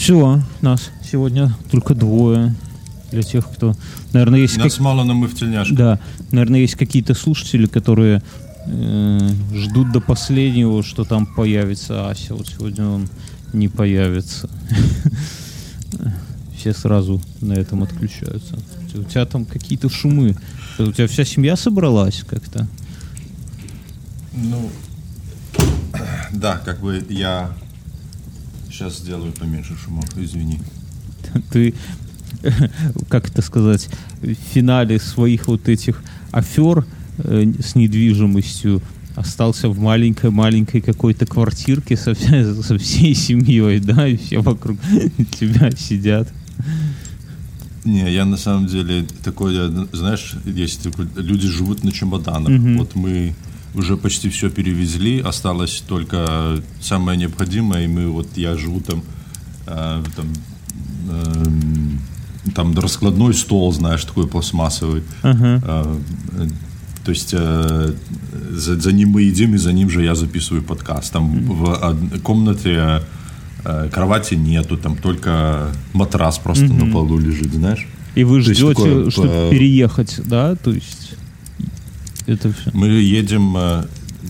Все, нас сегодня только двое. Для тех, кто... Наверное, есть... Нас как- мало, но мы в тельняшках. Да, наверное, есть какие-то слушатели, которые э, ждут до последнего, что там появится Ася. Вот сегодня он не появится. Все сразу на этом отключаются. У тебя там какие-то шумы. У тебя вся семья собралась как-то? Ну, да, как бы я сейчас сделаю поменьше шумов, извини. Ты, как это сказать, в финале своих вот этих афер э, с недвижимостью остался в маленькой-маленькой какой-то квартирке со, вся- со всей семьей, да, и все вокруг тебя сидят. Не, я на самом деле такой, знаешь, есть такой, люди живут на чемоданах. Мгм. Вот мы уже почти все перевезли, осталось только самое необходимое, и мы вот я живу там, э, там, эм, там раскладной стол, знаешь, такой пластмассовый. Ага. Э, э, То есть э, за, за ним мы едим, и за ним же я записываю подкаст. Там в од- комнате э, кровати нету, там только матрас просто на полу лежит, знаешь. И вы ждете, такое, чтобы э, переехать, да, то есть это все. Мы едем э,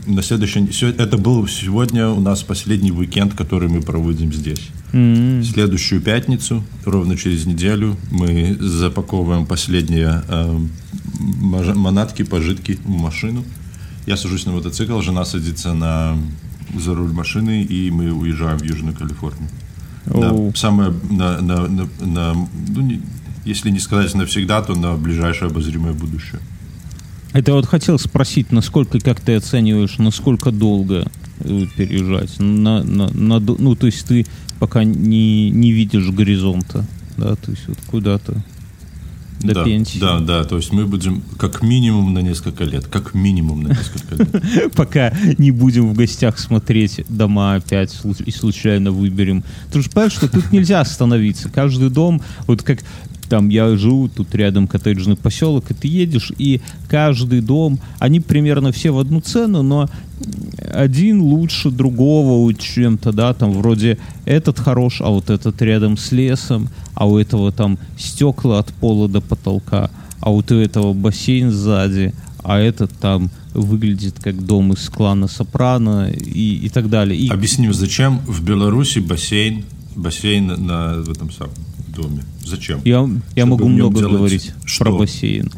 на следующий... Это был сегодня у нас последний уикенд, который мы проводим здесь. В следующую пятницу, ровно через неделю, мы запаковываем последние э, манатки, пожитки в машину. Я сажусь на мотоцикл, жена садится на, за руль машины, и мы уезжаем в Южную Калифорнию. Да, Оу. самое, на, на- на- на- ну, не- если не сказать навсегда, то на ближайшее обозримое будущее. Это вот хотел спросить, насколько, как ты оцениваешь, насколько долго э, переезжать? На, на, на ну, то есть ты пока не, не видишь горизонта, да, то есть вот куда-то до да, пенсии. Да, да, то есть мы будем как минимум на несколько лет, как минимум на несколько лет. Пока не будем в гостях смотреть дома опять и случайно выберем. Ты же понимаешь, что тут нельзя остановиться. Каждый дом, вот как там я живу, тут рядом коттеджный поселок, и ты едешь, и каждый дом, они примерно все в одну цену, но один лучше другого чем-то, да, там вроде этот хорош, а вот этот рядом с лесом, а у этого там стекла от пола до потолка, а вот у этого бассейн сзади, а этот там выглядит как дом из клана Сопрано и, и так далее. И Объясним, зачем в Беларуси бассейн, бассейн на в этом самом доме? Зачем? я, я Чтобы могу много делать говорить что? про бассейн.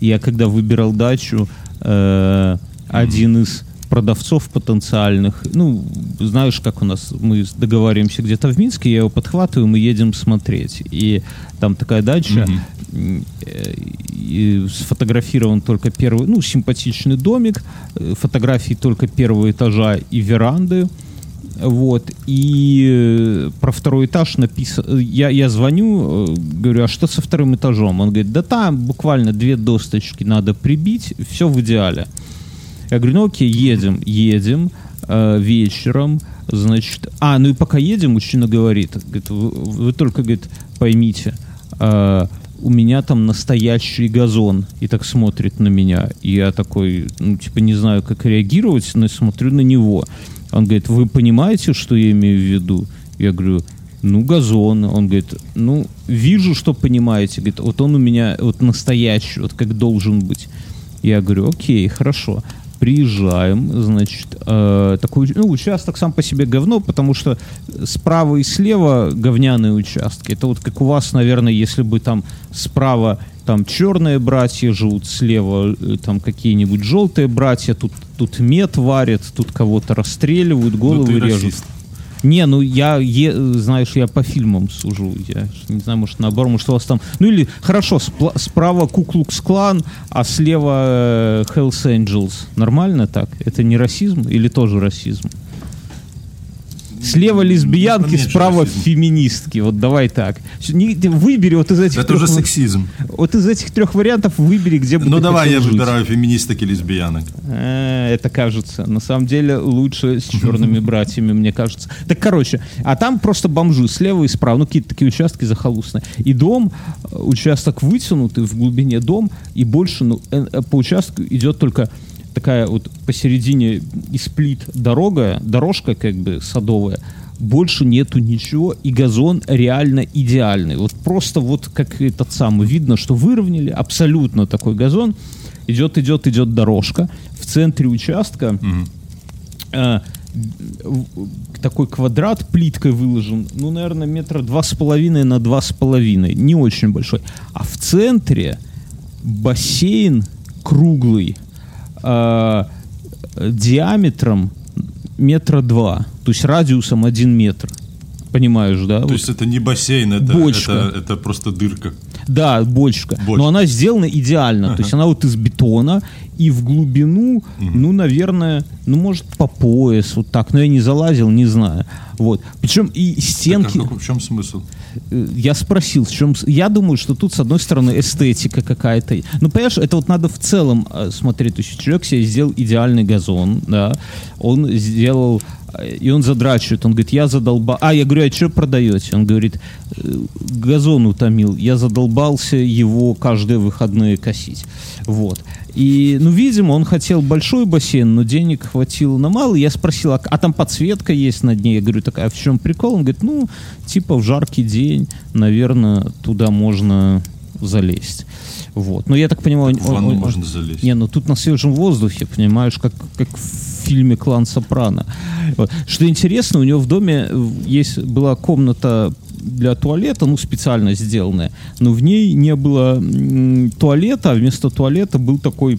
Я когда выбирал дачу, э, один из продавцов потенциальных, ну, знаешь, как у нас, мы договариваемся где-то в Минске, я его подхватываю, мы едем смотреть. И там такая дача, э, и сфотографирован только первый, ну, симпатичный домик, э, фотографии только первого этажа и веранды. Вот, и э, про второй этаж написано, я, я звоню, э, говорю, а что со вторым этажом? Он говорит, да там буквально две досточки надо прибить, все в идеале. Я говорю, ну окей, едем, едем э, вечером, значит, а, ну и пока едем, мужчина говорит, говорит вы, вы только, говорит, поймите, э, у меня там настоящий газон, и так смотрит на меня, и я такой, ну, типа, не знаю, как реагировать, но смотрю на него. Он говорит, вы понимаете, что я имею в виду? Я говорю, ну, газон. Он говорит, ну, вижу, что понимаете. Говорит, вот он у меня вот настоящий, вот как должен быть. Я говорю, окей, хорошо. Приезжаем, значит, э, такой, ну, участок сам по себе говно, потому что справа и слева говняные участки. Это вот как у вас, наверное, если бы там справа там черные братья живут, слева э, там какие-нибудь желтые братья, тут, тут мед варят, тут кого-то расстреливают, Ну, головы режут. расист. Не, ну я, е- знаешь, я по фильмам сужу. Я не знаю, может, наоборот, может, у вас там... Ну или, хорошо, спла- справа Куклукс Клан, а слева э, Hells Angels. Нормально так? Это не расизм или тоже расизм? Слева лесбиянки, Поменьше справа расизм. феминистки. Вот давай так. Выбери вот из этих Это трех уже сексизм. Вот из этих трех вариантов выбери, где бы Ну давай я жить. выбираю феминисток и лесбиянок. Э, Это кажется. На самом деле лучше с черными братьями, мне кажется. Так, короче, а там просто бомжи слева и справа. Ну, какие-то такие участки захолустные. И дом, э, участок вытянутый в глубине дом, и больше, ну, э, по участку идет только такая вот посередине и сплит дорога, дорожка как бы садовая, больше нету ничего, и газон реально идеальный. Вот просто вот как этот самый, видно, что выровняли, абсолютно такой газон. Идет, идет, идет дорожка. В центре участка э, в- такой квадрат плиткой выложен, ну, наверное, метра два с половиной на два с половиной, не очень большой. А в центре бассейн круглый, э, диаметром метра два, то есть радиусом один метр. Понимаешь, да? То Вот. есть это не бассейн, это, Бочка. это, это просто дырка. Да. Бочка. Но она сделана идеально. То есть она вот из бетона и в глубину, ну, наверное, ну, может, по пояс, вот так. Но я не залазил, не знаю. Вот. Причем и Так, стенки... а в чем смысл? Э, Я спросил, в чем... Я думаю, что тут, с одной стороны, эстетика какая-то. Ну, понимаешь, это вот надо в целом э, смотреть. То есть человек себе сделал идеальный газон, да. Он сделал... э, И он задрачивает. Он говорит, я задолбал... А, я говорю, а что продаете? Он говорит, «Э, газон утомил. Я задолбался его каждые выходные косить. Вот. И, ну, видимо, он хотел большой бассейн, но денег хватило на малый. Я спросил, а, а там подсветка есть над ней? Я говорю, так, а в чем прикол? Он говорит, ну, типа в жаркий день, наверное, туда можно залезть. Вот. Но я так понимаю... В он- ванну он- можно залезть. Не, ну тут на свежем воздухе, понимаешь, как, как в фильме «Клан Сопрано». Вот. Что интересно, у него в доме э, есть была комната для туалета, ну, специально сделанная, но в ней не было туалета, а вместо туалета был такой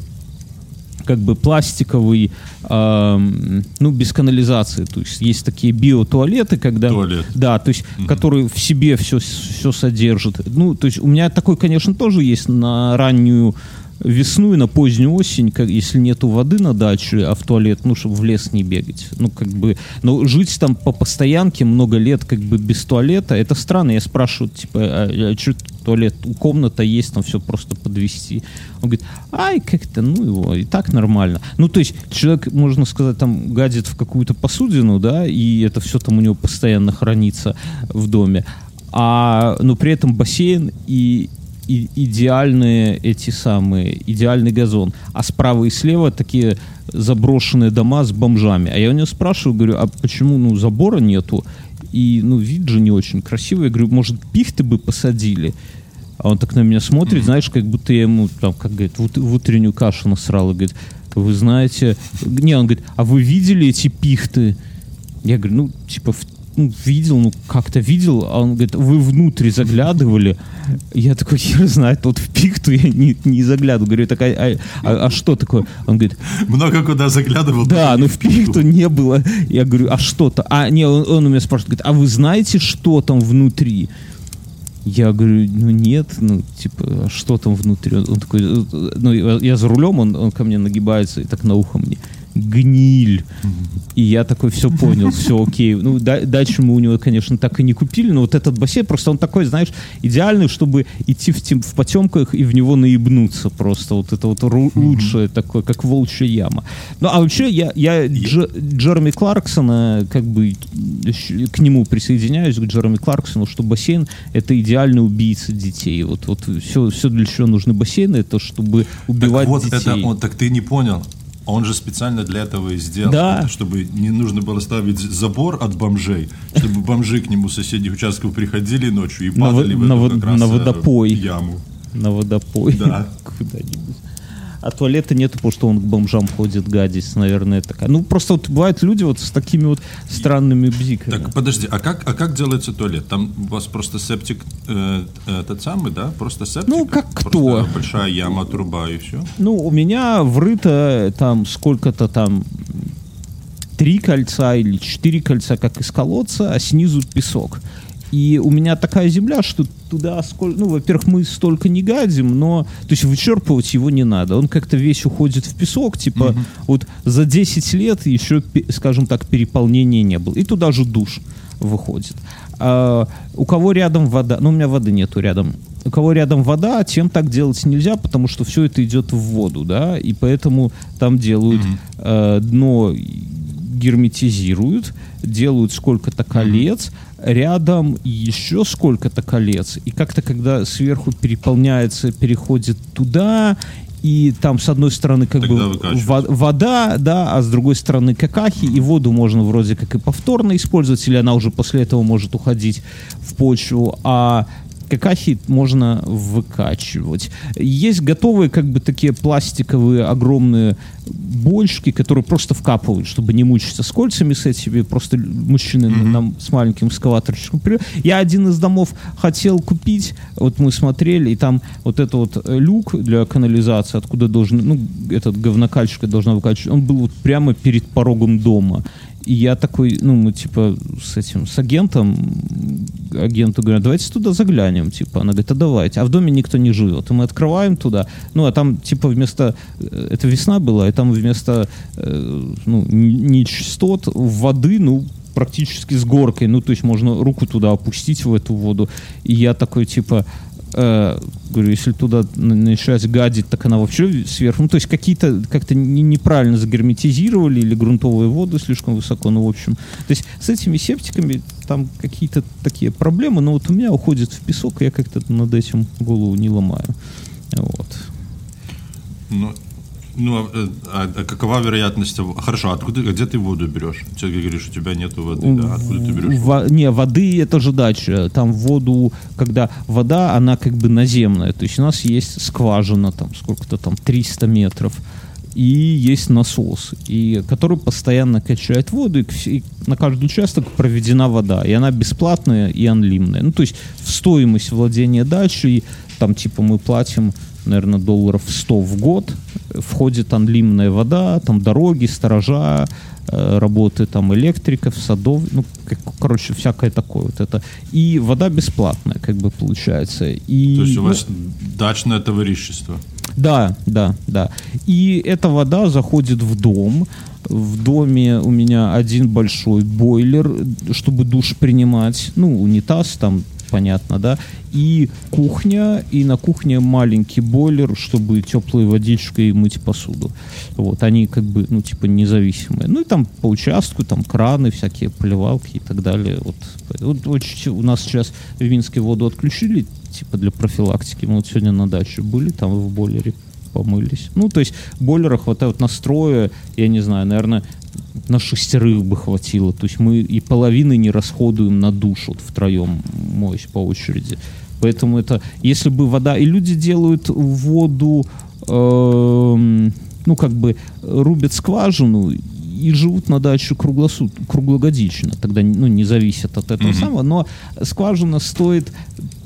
как бы пластиковый, ам, ну, без канализации. То есть есть такие биотуалеты, когда... Туалет. Да, то есть, который в себе все, все содержит. Ну, то есть у меня такой, конечно, тоже есть на раннюю весну и на позднюю осень, как, если нету воды на даче, а в туалет, ну, чтобы в лес не бегать. Ну, как бы, но жить там по постоянке много лет, как бы, без туалета, это странно. Я спрашиваю, типа, а, что туалет, комната есть, там все просто подвести. Он говорит, ай, как-то, ну, его, и так нормально. Ну, то есть, человек, можно сказать, там, гадит в какую-то посудину, да, и это все там у него постоянно хранится в доме. А, но при этом бассейн и и- идеальные эти самые, идеальный газон. А справа и слева такие заброшенные дома с бомжами. А я у него спрашиваю, говорю, а почему, ну, забора нету? И, ну, вид же не очень красивый. Я говорю, может, пихты бы посадили? А он так на меня смотрит, знаешь, как будто я ему, там, как говорит, в, в утреннюю кашу насрал. И говорит, вы знаете... Не, он говорит, а вы видели эти пихты? Я говорю, ну, типа, в- ну, видел, ну, как-то видел. А он говорит, вы внутрь заглядывали? Я такой, хер знает, вот в пихту я не, не заглядывал. Говорю, так, а, а- а- а что такое? Он говорит, Много куда заглядывал. да, но в пихту не было. Я говорю, а что-то? А, не, он, он у меня спрашивает, говорит, а вы знаете, что там внутри? Я говорю, ну нет, ну, типа, а что там внутри? Он, он такой, э, ну, я я за рулем, он, он ко мне нагибается и так на ухо мне, гниль. И я такой, все понял, все окей. Ну, да- дальше мы у него, конечно, так и не купили, но вот этот бассейн, просто он такой, знаешь, идеальный, чтобы идти в, тем, в потемках и в него наебнуться просто. Вот это вот ру- лучшее такое, как волчья яма. Ну, а вообще, я, я Дж- Джереми Кларксона, как бы, к нему присоединяюсь, к Джереми Кларксону, что бассейн — это идеальный убийца детей. Вот, вот все, все, для чего нужны бассейны, это чтобы убивать так вот детей. это он, так ты не понял. Он же специально для этого и сделал, Да. чтобы не нужно было ставить забор от бомжей, чтобы бомжи к нему с соседних участков приходили ночью и На падали в на как раз, на э, водопой. яму. На водопой. Да. Куда-нибудь. А туалета нету, потому что он к бомжам ходит, гадить, наверное, такая. Ну, просто вот бывают люди вот с такими вот странными бзиками. Так подожди, а как, а как делается туалет? Там у вас просто септик э, э, тот самый, да? Просто септик? Ну, как кто? большая яма, труба и все. Ну, у меня врыто там сколько-то там три кольца или четыре кольца, как из колодца, а снизу песок. И у меня такая земля, что туда сколько... Ну, во-первых, мы столько не гадим, но... То есть вычерпывать его не надо. Он как-то весь уходит в песок, типа вот за 10 лет еще, скажем так, переполнения не было. И туда же душ выходит. А, у кого рядом вода... Ну, у меня воды нету рядом. У кого рядом вода, тем так делать нельзя, потому что все это идет в воду, да, и поэтому там делают э, дно герметизируют, делают сколько-то колец, рядом еще сколько-то колец, и как-то когда сверху переполняется, переходит туда, и там с одной стороны как Тогда бы во- вода, да, а с другой стороны какахи, и воду можно вроде как и повторно использовать, или она уже после этого может уходить в почву, а какахи можно выкачивать. Есть готовые как бы такие пластиковые огромные бочки, которые просто вкапывают, чтобы не мучиться с кольцами с этими, просто мужчины нам с маленьким экскаваторчиком. Я один из домов хотел купить, вот мы смотрели, и там вот этот вот э, люк для канализации, откуда должен, ну, этот говнокальщика должна выкачивать, он был вот прямо перед порогом дома. И я такой, ну, мы типа с этим, с агентом, агенту говорю, давайте туда заглянем, типа. Она говорит, а давайте. А в доме никто не живет. И мы открываем туда, ну, а там, типа, вместо, э, это весна была, и там вместо, э, ну, нечистот воды, ну, практически с горкой, ну, то есть можно руку туда опустить в эту воду. И я такой, типа, говорю, если туда начать гадить, так она вообще сверху. Ну, то есть какие-то как-то не- неправильно загерметизировали или грунтовые воды слишком высоко, ну, в общем. То есть с этими септиками там какие-то такие проблемы, но вот у меня уходит в песок, я как-то над этим голову не ломаю. Вот. Ну, ну а, а- а какова вероятность того... Хорошо, откуда, где ты воду берешь? Ты говоришь, у тебя нету воды, да? Откуда ты берешь? Во- не, воды это же дача. Там воду, когда вода, она как бы наземная. То есть у нас есть скважина, там сколько-то там 300 метров. И есть насос, и, который постоянно качает воду, и, и на каждый участок проведена вода, и она бесплатная и анлимная. Ну, то есть в стоимость владения дачей, там типа мы платим, наверное, долларов 100 в год, входит анлимная вода, там дороги, сторожа, э, работы там электриков, садов, ну, как- короче, всякое такое вот это. И вода бесплатная, как бы получается. И, То есть у ну, вас дачное товарищество. да, да, да. И эта вода заходит в дом. В доме у меня один большой бойлер, чтобы душ принимать. Ну, унитаз там, понятно, да. И кухня, и на кухне маленький бойлер, чтобы теплой водичкой мыть посуду. Вот, они как бы, ну, типа, независимые. Ну, и там по участку, там краны, всякие поливалки и так далее. Вот, вот очень- у нас сейчас в Минске воду отключили, типа, для профилактики. Мы вот сегодня на даче были, там в бойлере помылись. Ну, то есть бойлера хватает настроя, я не знаю, наверное, на шестерых бы хватило. То есть мы и половины не расходуем на душ вот втроем, моюсь по очереди. Поэтому это, если бы вода... И люди делают воду, эм, ну, как бы, рубят скважину и живут на даче круглосут, круглогодично. Тогда, ну, не зависит от этого самого. Но скважина стоит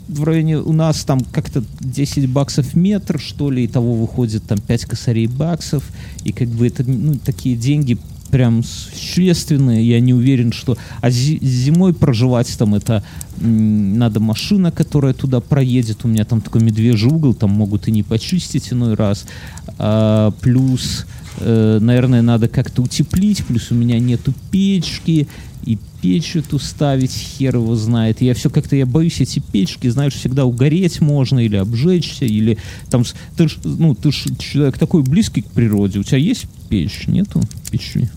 в районе у нас там как-то 10 баксов метр, что ли, и того выходит там 5 косарей баксов, и как бы это, ну, такие деньги прям существенные, я не уверен, что... А зи- зимой проживать там это... надо машина, которая туда проедет, у меня там такой медвежий угол, там могут и не почистить иной раз. А, плюс, э, наверное, надо как-то утеплить, плюс у меня нету печки, и печь эту ставить хер его знает. Я все как-то, я боюсь эти печки, знаешь, всегда угореть можно или обжечься, или там, ты ж, ну, ты ж человек такой близкий к природе, у тебя есть печь? Нету печи?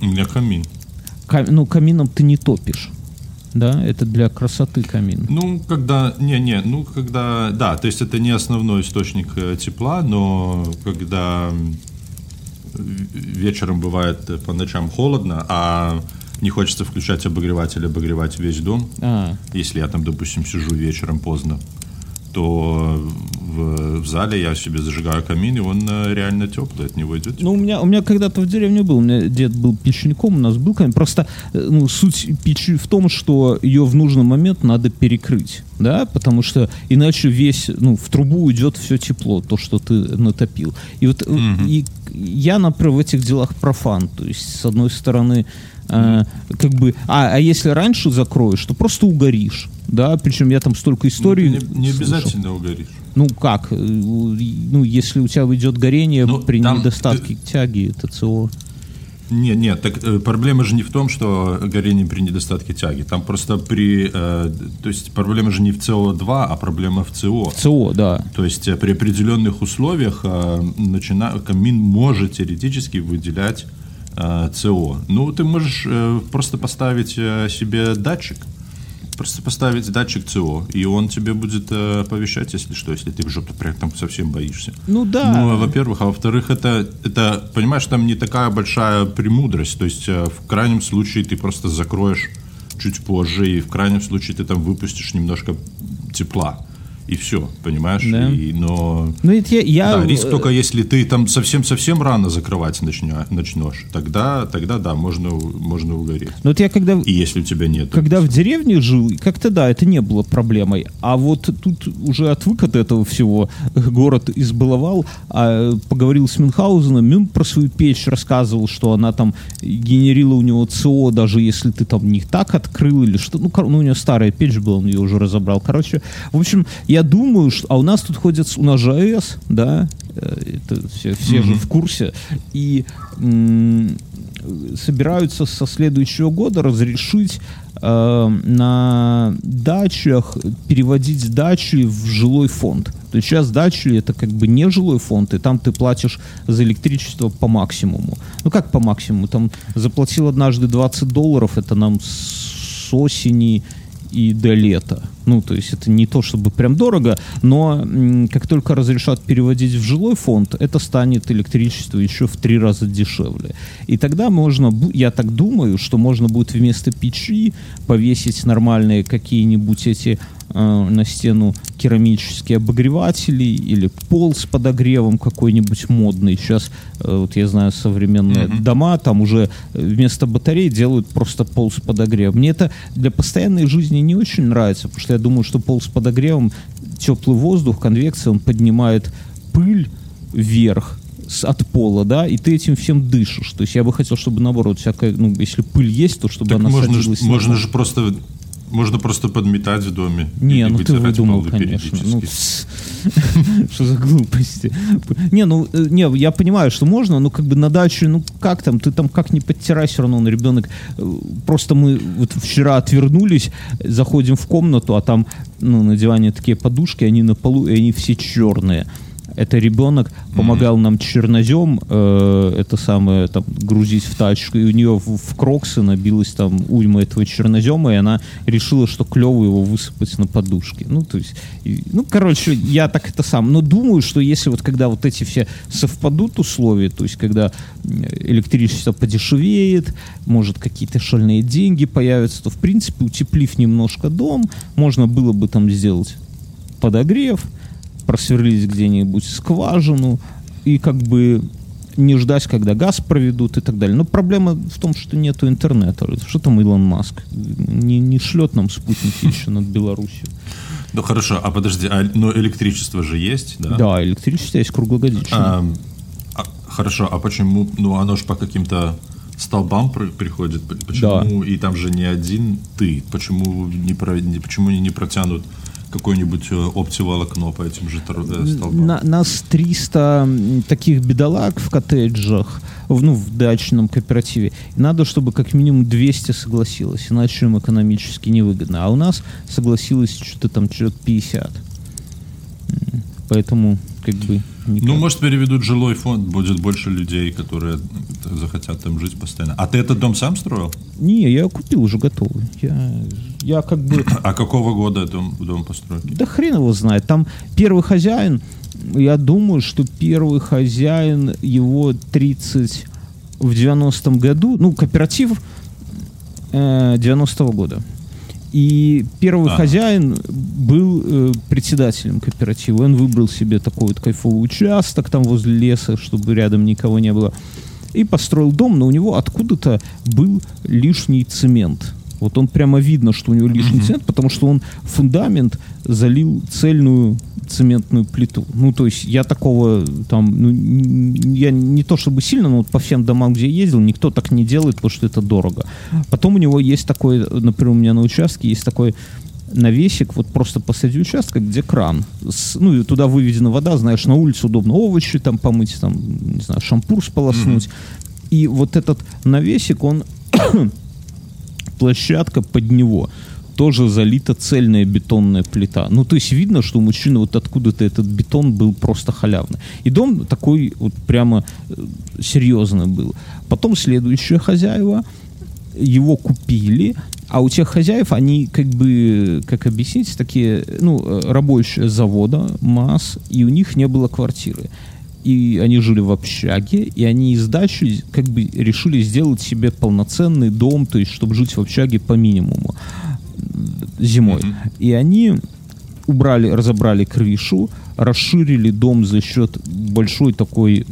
У меня камин. Кам- ну, камином ты не топишь, да? Это для красоты камин. Ну, когда... Не-не, ну, когда... Да, то есть это не основной источник э, тепла, но когда вечером бывает э, по ночам холодно, а не хочется включать обогреватель, обогревать весь дом, А, если я там, допустим, сижу вечером поздно, то в, в зале я себе зажигаю камин, и он э, реально теплый, от него идет Ну, у меня, у меня когда-то в деревне был, у меня дед был печником, у нас был камин. Просто э, ну, суть печи в том, что ее в нужный момент надо перекрыть, да, потому что иначе весь, ну, в трубу уйдет все тепло, то, что ты натопил. И вот э, и я, например, в этих делах профан, то есть, с одной стороны, э, как бы, а, а если раньше закроешь, то просто угоришь, да, причем я там столько историй не, не слышал. обязательно угоришь. Ну как? э, Ну, если у тебя идет горение Ну, при там недостатке тяги, ТЦО. Нет, нет, так э, проблема же не в том, что горение при недостатке тяги. Там просто при... э, то есть проблема же не в СО2, а проблема в СО. ЦО, да. То есть при определенных условиях э, начина... камин может теоретически выделять э, СО. Ну, ты можешь э, просто поставить э, себе датчик, просто поставить датчик ЦО, и он тебе будет э, оповещать, если что, если ты что-то прям там совсем боишься. Ну да. Ну, во-первых, а во-вторых, это, это, понимаешь, там не такая большая премудрость, то есть э, в крайнем случае ты просто закроешь чуть позже, и в крайнем случае ты там выпустишь немножко тепла и все, понимаешь? Да. И, но Ну, это я, я... да, риск только если ты там совсем-совсем рано закрывать начнешь, тогда, тогда да, можно, можно угореть. Ну, вот я когда... И если у тебя нет. Когда в деревне жил, как-то да, это не было проблемой. А вот тут уже отвык от этого всего, город избаловал, а поговорил с Мюнхгаузеном, Мюн про свою печь рассказывал, что она там генерила у него ЦО, даже если ты там не так открыл или что. Ну, ну у него старая печь была, он ее уже разобрал. Короче, в общем, я думаю, что... А у нас тут ходят... У нас же АЭС, да, э, это все, все же в курсе. И собираются со следующего года разрешить э, на дачах переводить дачи в жилой фонд. То есть сейчас дачи это как бы не жилой фонд, и там ты платишь за электричество по максимуму. Ну как по максимуму? Там заплатил однажды 20 долларов, это нам с осени и до лета. Ну, то есть это не то чтобы прям дорого, но как только разрешат переводить в жилой фонд, это станет электричество еще в три раза дешевле. И тогда можно, я так думаю, что можно будет вместо печи повесить нормальные какие-нибудь эти э, на стену керамические обогреватели или пол с подогревом какой-нибудь модный. Сейчас, э, вот я знаю, современные дома, там уже вместо батарей делают просто пол с подогревом. Мне это для постоянной жизни не очень нравится, потому что я думаю, что пол с подогревом, теплый воздух, конвекция, он поднимает пыль вверх с- от пола, да, и ты этим всем дышишь. То есть я бы хотел, чтобы наоборот, всякая, ну, если пыль есть, то чтобы Так она можно, садилась на можно же просто можно просто подметать в доме. Не, ну ты выдумал, конечно. Ну, что за глупости? Не, ну, э, не, я понимаю, что можно, но как бы на даче, ну как там, ты там как не подтирай, все равно он ребенок. э, Просто мы вот вчера отвернулись, заходим в комнату, а там, ну, на диване такие подушки, они на полу, и они все черные. Это ребенок помогал нам чернозем, э, это самое, там, грузить в тачку, и у нее в, в кроксы набилась там уйма этого чернозема, и она решила, что клево его высыпать на подушки. Ну, то есть, и- ну, короче, я так это сам. Но думаю, что если вот когда вот эти все совпадут условия, то есть когда м, электричество подешевеет, может какие-то шальные деньги появятся, то в принципе, утеплив немножко дом, можно было бы там сделать подогрев, просверлить где-нибудь скважину и как бы не ждать, когда газ проведут и так далее. Но проблема в том, что нету интернета. Что там Илон Маск? Не, не шлет нам спутники еще над Беларусью. Ну хорошо, а подожди, а, но электричество же есть, да? Да, электричество есть круглогодично. А, а, хорошо, а почему? Ну оно же по каким-то столбам при- приходит. Почему? И там же не один ты. Почему не, про- не- почему они не протянут какое-нибудь э, оптиволокно по этим же э, столбам? На- нас 300 м, таких бедолаг в коттеджах, в, ну, в дачном кооперативе. Надо, чтобы как минимум 200 согласилось, иначе им экономически невыгодно. А у нас согласилось что-то там человек 50. М, Поэтому, как бы... никак. Ну, может, переведут жилой фонд, будет больше людей, которые захотят там жить постоянно. А ты этот дом сам строил? Не, я купил уже готовый. Я, я как бы... А какого года дом, дом построен? Да хрен его знает. Там первый хозяин, я думаю, что первый хозяин его 30 в 90-м году, ну, кооператив э, 90-го года. И первый Ага. хозяин был э, председателем кооператива. Он выбрал себе такой вот кайфовый участок там возле леса, чтобы рядом никого не было. И построил дом, но у него откуда-то был лишний цемент. Вот он прямо видно, что у него лишний цемент, потому что он фундамент залил цельную цементную плиту. Ну, то есть я такого там, ну, я не то чтобы сильно, но вот по всем домам, где ездил, никто так не делает, потому что это дорого. Потом у него есть такой, например, у меня на участке есть такой навесик вот просто посреди участка, где кран. С- ну, и туда выведена вода, знаешь, на улице удобно овощи там помыть, там, не знаю, шампур сполоснуть. И вот этот навесик, он площадка под него тоже залита цельная бетонная плита. Ну, то есть видно, что у мужчины вот откуда-то этот бетон был просто халявный. И дом такой вот прямо э, серьезный был. Потом следующие хозяева его купили, А у тех хозяев, они как бы, как объяснить, такие, ну, э, рабочие завода, масс, и у них не было квартиры. И они жили в общаге, и они из дачи как бы решили сделать себе полноценный дом, то есть, чтобы жить в общаге по минимуму зимой. Mm-hmm. И они убрали, разобрали крышу, расширили дом за счет большой такой,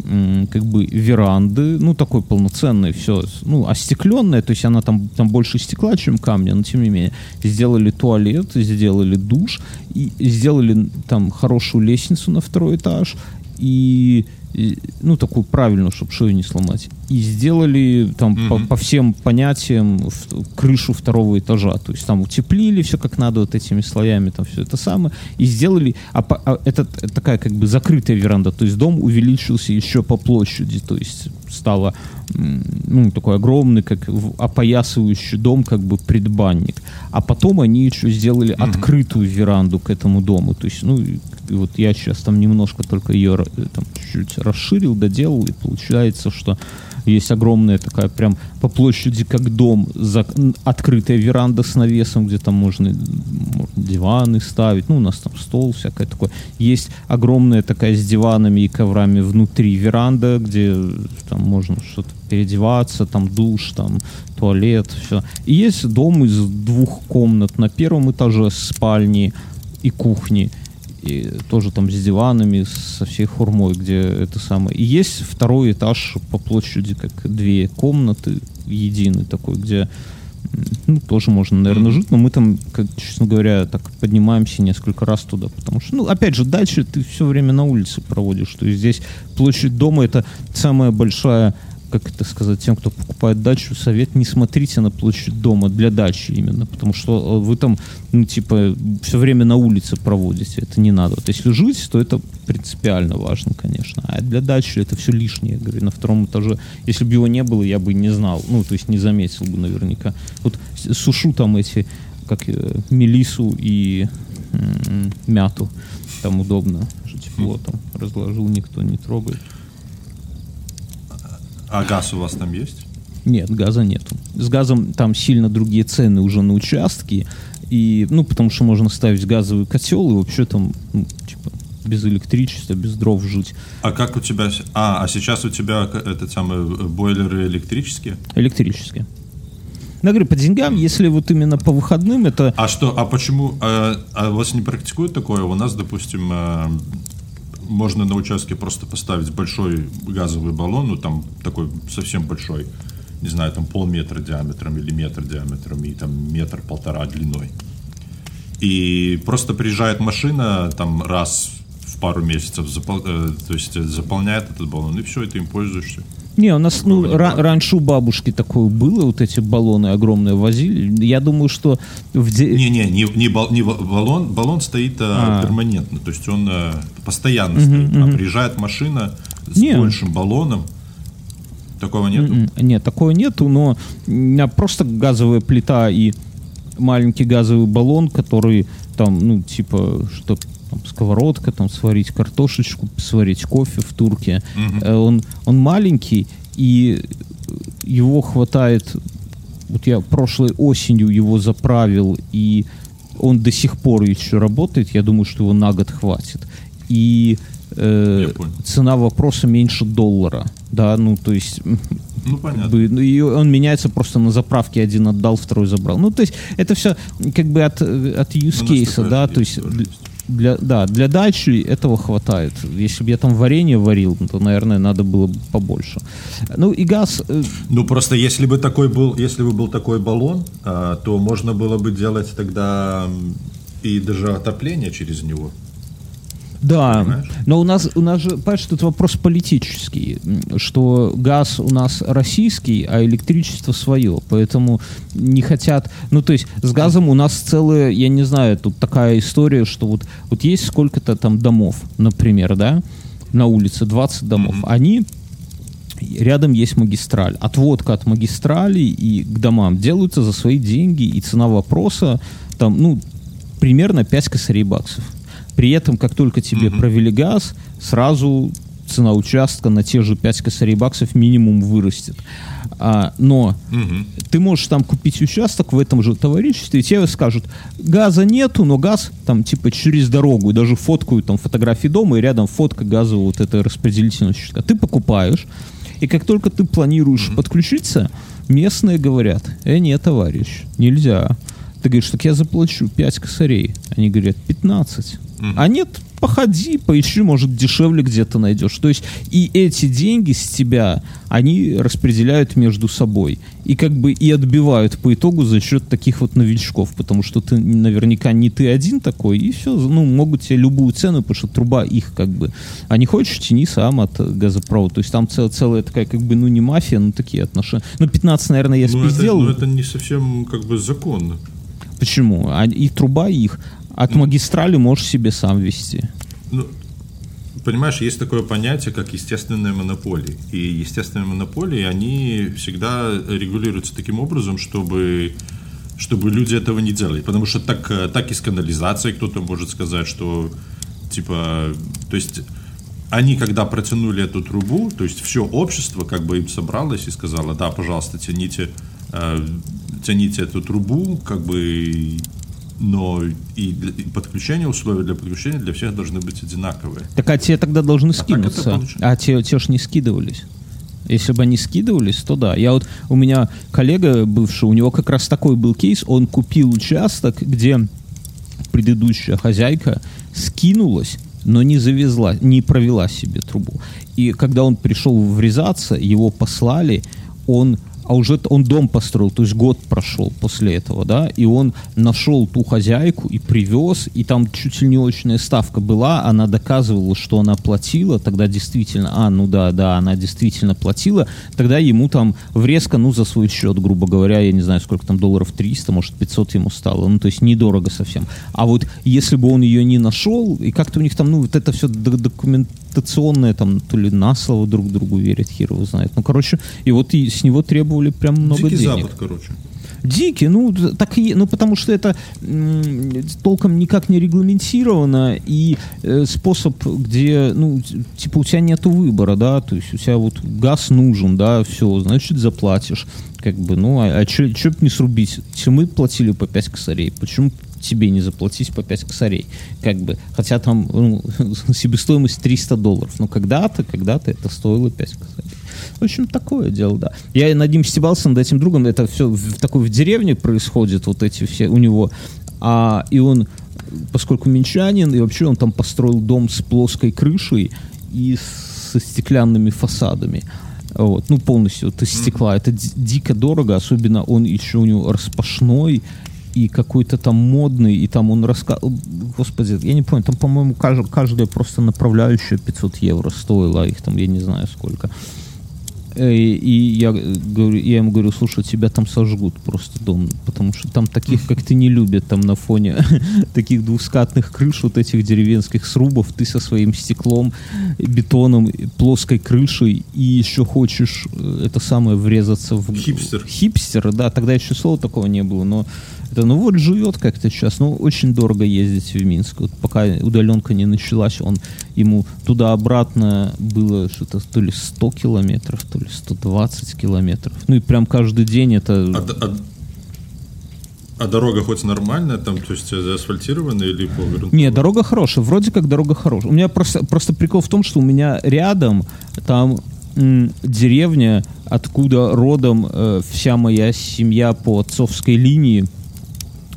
как бы, веранды, ну, такой полноценной, все, ну, остекленная, то есть она там, там больше стекла, чем камня, но тем не менее. Сделали туалет, сделали душ, и сделали там хорошую лестницу на второй этаж, и ну, такую правильную, чтобы шею не сломать. И сделали там mm-hmm. по, по всем понятиям в, крышу второго этажа. То есть там утеплили все как надо вот этими слоями, там все это самое. И сделали... А, а это такая как бы закрытая веранда. То есть дом увеличился еще по площади. То есть стало ну, такой огромный, как опоясывающий дом, как бы предбанник. А потом они еще сделали mm-hmm. открытую веранду к этому дому. То есть, ну, и вот я сейчас там немножко только ее э, там чуть-чуть расширил, доделал, и получается, что есть огромная такая прям по площади как дом, за, открытая веранда с навесом, где там можно, можно диваны ставить, ну, у нас там стол всякое такое. Есть огромная такая с диванами и коврами внутри веранда, где там можно что-то переодеваться, там душ, там туалет, все. И есть дом из двух комнат на первом этаже спальни и кухни и тоже там с диванами, со всей хурмой, где это самое. И есть второй этаж по площади, как две комнаты, единый такой, где ну, тоже можно, наверное, жить, но мы там, как, честно говоря, так поднимаемся несколько раз туда, потому что, ну, опять же, дальше ты все время на улице проводишь, то есть здесь площадь дома это самая большая как это сказать, тем, кто покупает дачу, совет не смотрите на площадь дома для дачи именно, потому что э, вы там, ну, типа, все время на улице проводите, это не надо. Вот если жить, то это принципиально важно, конечно. А для дачи это все лишнее, я говорю, на втором этаже. Если бы его не было, я бы не знал, ну, то есть не заметил бы наверняка. Вот сушу там эти, как э, мелису и м- мяту, там удобно, тепло там разложил, никто не трогает. А газ у вас там есть? Нет, газа нету. С газом там сильно другие цены уже на участки. И, ну, потому что можно ставить газовый котел и вообще там, ну, типа, без электричества, без дров жить. А как у тебя... А, а сейчас у тебя этот самый бойлеры электрические? Электрические. Я говорю, по деньгам, если вот именно по выходным, это... А что, а почему... А, а вас не практикуют такое? У нас, допустим, э, можно на участке просто поставить большой газовый баллон, ну там такой совсем большой, не знаю, там полметра диаметром или метр диаметром и там метр-полтора длиной. И просто приезжает машина там раз в пару месяцев, запол... э, то есть заполняет этот баллон, и все, и ты им пользуешься. Не, у нас ну, ра- раньше у бабушки такое было, вот эти баллоны огромные возили. Я думаю, что... В де... Не, не, не, не, бал, не баллон, баллон стоит а, а. перманентно, то есть он а, постоянно угу, стоит. Угу. А приезжает машина с не. большим баллоном, такого нету? Нет, такого нету, но у меня просто газовая плита и маленький газовый баллон, который там, ну, типа, что там, сковородка, там сварить картошечку, сварить кофе в турке. Угу. Он, он маленький, и его хватает... Вот я прошлой осенью его заправил, и он до сих пор еще работает. Я думаю, что его на год хватит. И э, цена вопроса меньше доллара. Да, ну, то есть... Ну, понятно. Как бы, ну, и он меняется просто на заправке. Один отдал, второй забрал. Ну, то есть это все как бы от, от use case, да, то есть для, да, для дачи этого хватает. Если бы я там варенье варил, то, наверное, надо было бы побольше. Ну и газ... Э, ну просто если бы такой был, если бы был такой баллон, а, то можно было бы делать тогда и даже отопление через него. Да, Понимаешь? но у нас, у нас же, понимаешь, тут вопрос политический, что газ у нас российский, а электричество свое, поэтому не хотят, ну то есть с газом у нас целая, я не знаю, тут такая история, что вот, вот есть сколько-то там домов, например, да, на улице 20 домов, mm-hmm. они рядом есть магистраль. Отводка от магистрали и к домам делаются за свои деньги, и цена вопроса там, ну, примерно 5 косарей баксов. При этом, как только тебе mm-hmm. провели газ, сразу цена участка на те же 5 косарей баксов минимум вырастет. А, но угу. ты можешь там купить участок в этом же товариществе, и тебе скажут, газа нету, но газ там типа через дорогу, и даже фоткают там фотографии дома, и рядом фотка газового вот этой распределительного счетчика. Ты покупаешь, и как только ты планируешь угу. подключиться, местные говорят, э, нет, товарищ, нельзя. Ты говоришь, так я заплачу 5 косарей. Они говорят, 15. Угу. А нет, походи, поищи, может, дешевле где-то найдешь. То есть и эти деньги с тебя, они распределяют между собой. И как бы и отбивают по итогу за счет таких вот новичков, потому что ты наверняка не ты один такой, и все, ну, могут тебе любую цену, потому что труба их как бы. А не хочешь, тяни сам от газопровода. То есть там цел, целая такая как бы, ну, не мафия, ну, такие отношения. Ну, 15, наверное, я ну, сделал. Ну, это не совсем как бы законно. Почему? А, и труба их. От магистрали можешь себе сам вести. Ну, понимаешь, есть такое понятие, как естественные монополии. И естественные монополии, они всегда регулируются таким образом, чтобы чтобы люди этого не делали. Потому что так, так и с канализацией кто-то может сказать, что типа, то есть они когда протянули эту трубу, то есть все общество как бы им собралось и сказало, да, пожалуйста, тяните, э, тяните эту трубу, как бы но и, для, и подключение, условия для подключения для всех должны быть одинаковые. Так а те тогда должны а скинуться. А те, те ж не скидывались. Если бы они скидывались, то да. Я вот, у меня коллега бывший, у него как раз такой был кейс, он купил участок, где предыдущая хозяйка скинулась, но не завезла, не провела себе трубу. И когда он пришел врезаться, его послали, он а уже он дом построил, то есть год прошел после этого, да, и он нашел ту хозяйку и привез, и там чуть ли не очная ставка была, она доказывала, что она платила, тогда действительно, а, ну да, да, она действительно платила, тогда ему там врезка, ну, за свой счет, грубо говоря, я не знаю, сколько там долларов, 300, может, 500 ему стало, ну, то есть недорого совсем. А вот если бы он ее не нашел, и как-то у них там, ну, вот это все документ документационное, там, то ли на слово друг другу верят, хер его знает. Ну, короче, и вот и с него требовали прям много Дикий денег. Запад, короче. Дикий, ну, так и, ну, потому что это толком никак не регламентировано, и э, способ, где, ну, типа, у тебя нету выбора, да, то есть у тебя вот газ нужен, да, все, значит, заплатишь, как бы, ну, а, а что не срубить? Если мы платили по 5 косарей, почему тебе не заплатить по 5 косарей. Как бы, хотя там ну, себестоимость 300 долларов. Но когда-то, когда-то это стоило 5 косарей. В общем, такое дело, да. Я над ним стебался, над этим другом. Это все в такой в деревне происходит, вот эти все у него. А, и он, поскольку минчанин, и вообще он там построил дом с плоской крышей и со стеклянными фасадами. Вот, ну, полностью вот из стекла. Это дико дорого, особенно он еще у него распашной, и какой-то там модный, и там он рассказывал, господи, я не помню, там, по-моему, каждая, каждая просто направляющая 500 евро стоила, их там, я не знаю сколько. Э, и я, говорю, я ему говорю, слушай, тебя там сожгут просто дом, потому что там таких, как ты, не любят там на фоне таких двускатных крыш, вот этих деревенских срубов, ты со своим стеклом, бетоном, плоской крышей, и еще хочешь э, это самое врезаться в... Хипстер. Хипстер, да, тогда еще слова такого не было, но это, ну вот живет как-то сейчас, ну очень дорого ездить в Минск. Вот пока удаленка не началась, он ему туда-обратно было что-то то ли 100 километров, то ли 120 километров. Ну и прям каждый день это... А, а, а дорога хоть нормальная, там, то есть заасфальтированная или по Нет, дорога хорошая, вроде как дорога хорошая. У меня просто, просто прикол в том, что у меня рядом там деревня, откуда родом э, вся моя семья по отцовской линии,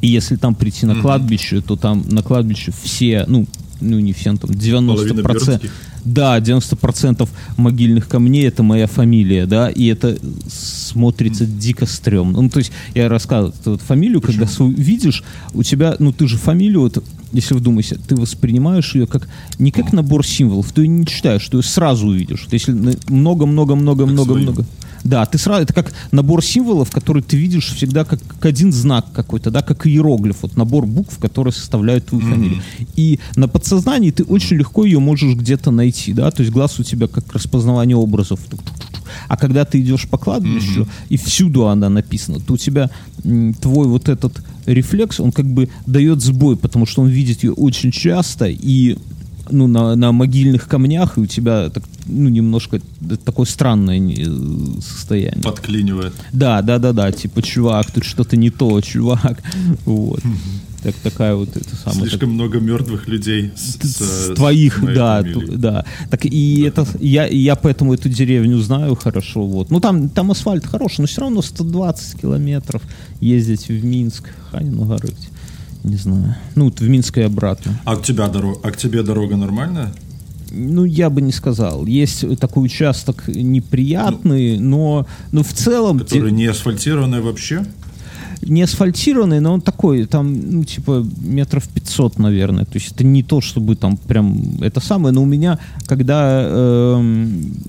и если там прийти на кладбище, то там на кладбище все, ну, ну не все, там 90%. Да, 90% могильных камней это моя фамилия, да, и это смотрится mm. дико стрёмно. Ну, то есть, я рассказывал вот фамилию, Почему? когда видишь, у тебя, ну, ты же фамилию, вот, если вдумайся, ты воспринимаешь ее как не как набор символов, ты ее не читаешь, ты ее сразу увидишь. Вот если много-много-много-много-много... Да, ты сразу, это как набор символов, который ты видишь всегда как, как один знак какой-то, да, как иероглиф, вот набор букв, которые составляют твою mm-hmm. фамилию. И на подсознании ты очень легко ее можешь где-то найти, да, то есть глаз у тебя как распознавание образов. А когда ты идешь по кладбищу, mm-hmm. и всюду она написана, то у тебя твой вот этот рефлекс, он как бы дает сбой, потому что он видит ее очень часто, и ну, на, на могильных камнях, и у тебя так, ну, немножко такое странное состояние. Подклинивает. Да, да, да, да, типа, чувак, тут что-то не то, чувак. Вот. Так, такая вот это самое. Слишком так... много мертвых людей с, с, с твоих, с да, т, да. Так и да. это я я поэтому эту деревню знаю хорошо, вот. Ну там там асфальт хороший, но все равно 120 километров ездить в Минск, Ханину горыть не знаю. Ну, вот в Минск и обратно. А к, тебя дорога, а к тебе дорога нормальная? Ну, я бы не сказал. Есть такой участок неприятный, ну, но, но в целом... Который не асфальтированный вообще? не асфальтированный, но он такой, там, ну, типа, метров 500, наверное. То есть это не то, чтобы там прям это самое, но у меня, когда э,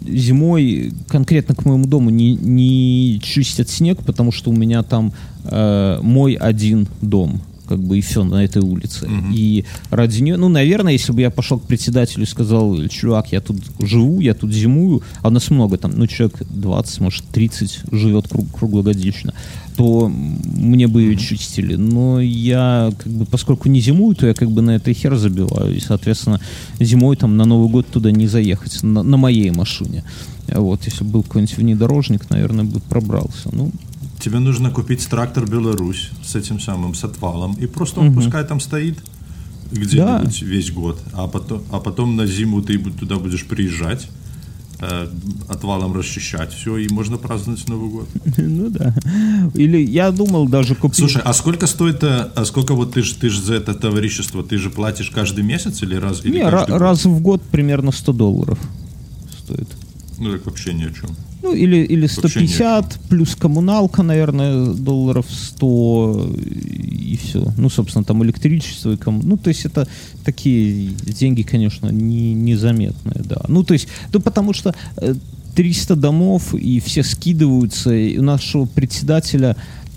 зимой конкретно к моему дому не, не чистят снег, потому что у меня там э, мой один дом как бы и все на этой улице. Угу. И ради нее, ну, наверное, если бы я пошел к председателю и сказал, чувак, я тут живу, я тут зимую, а у нас много там, ну, человек 20, может, 30 живет круг, круглогодично, то мне бы ее чистили. Но я, как бы, поскольку не зимую, то я как бы на это хер забиваю. И, соответственно, зимой там на Новый год туда не заехать, на, на моей машине. Вот, если был какой-нибудь внедорожник, наверное, бы пробрался. Ну, тебе нужно купить трактор Беларусь с этим самым, с отвалом, и просто он угу. пускай там стоит где-нибудь да. весь год, а потом, а потом на зиму ты туда будешь приезжать, э, отвалом расчищать все, и можно праздновать Новый год. Ну да. Или я думал даже купить... Слушай, а сколько стоит, э, а сколько вот ты же ты ж за это товарищество, ты же платишь каждый месяц или раз? Или Не, раз в год примерно 100 долларов стоит. Ну так вообще ни о чем. Ну, или, или 150, плюс коммуналка, наверное, долларов 100, и все. Ну, собственно, там электричество и ком... Ну, то есть это такие деньги, конечно, не, незаметные, да. Ну, то есть, ну, потому что 300 э, домов, и все скидываются, и у нашего председателя,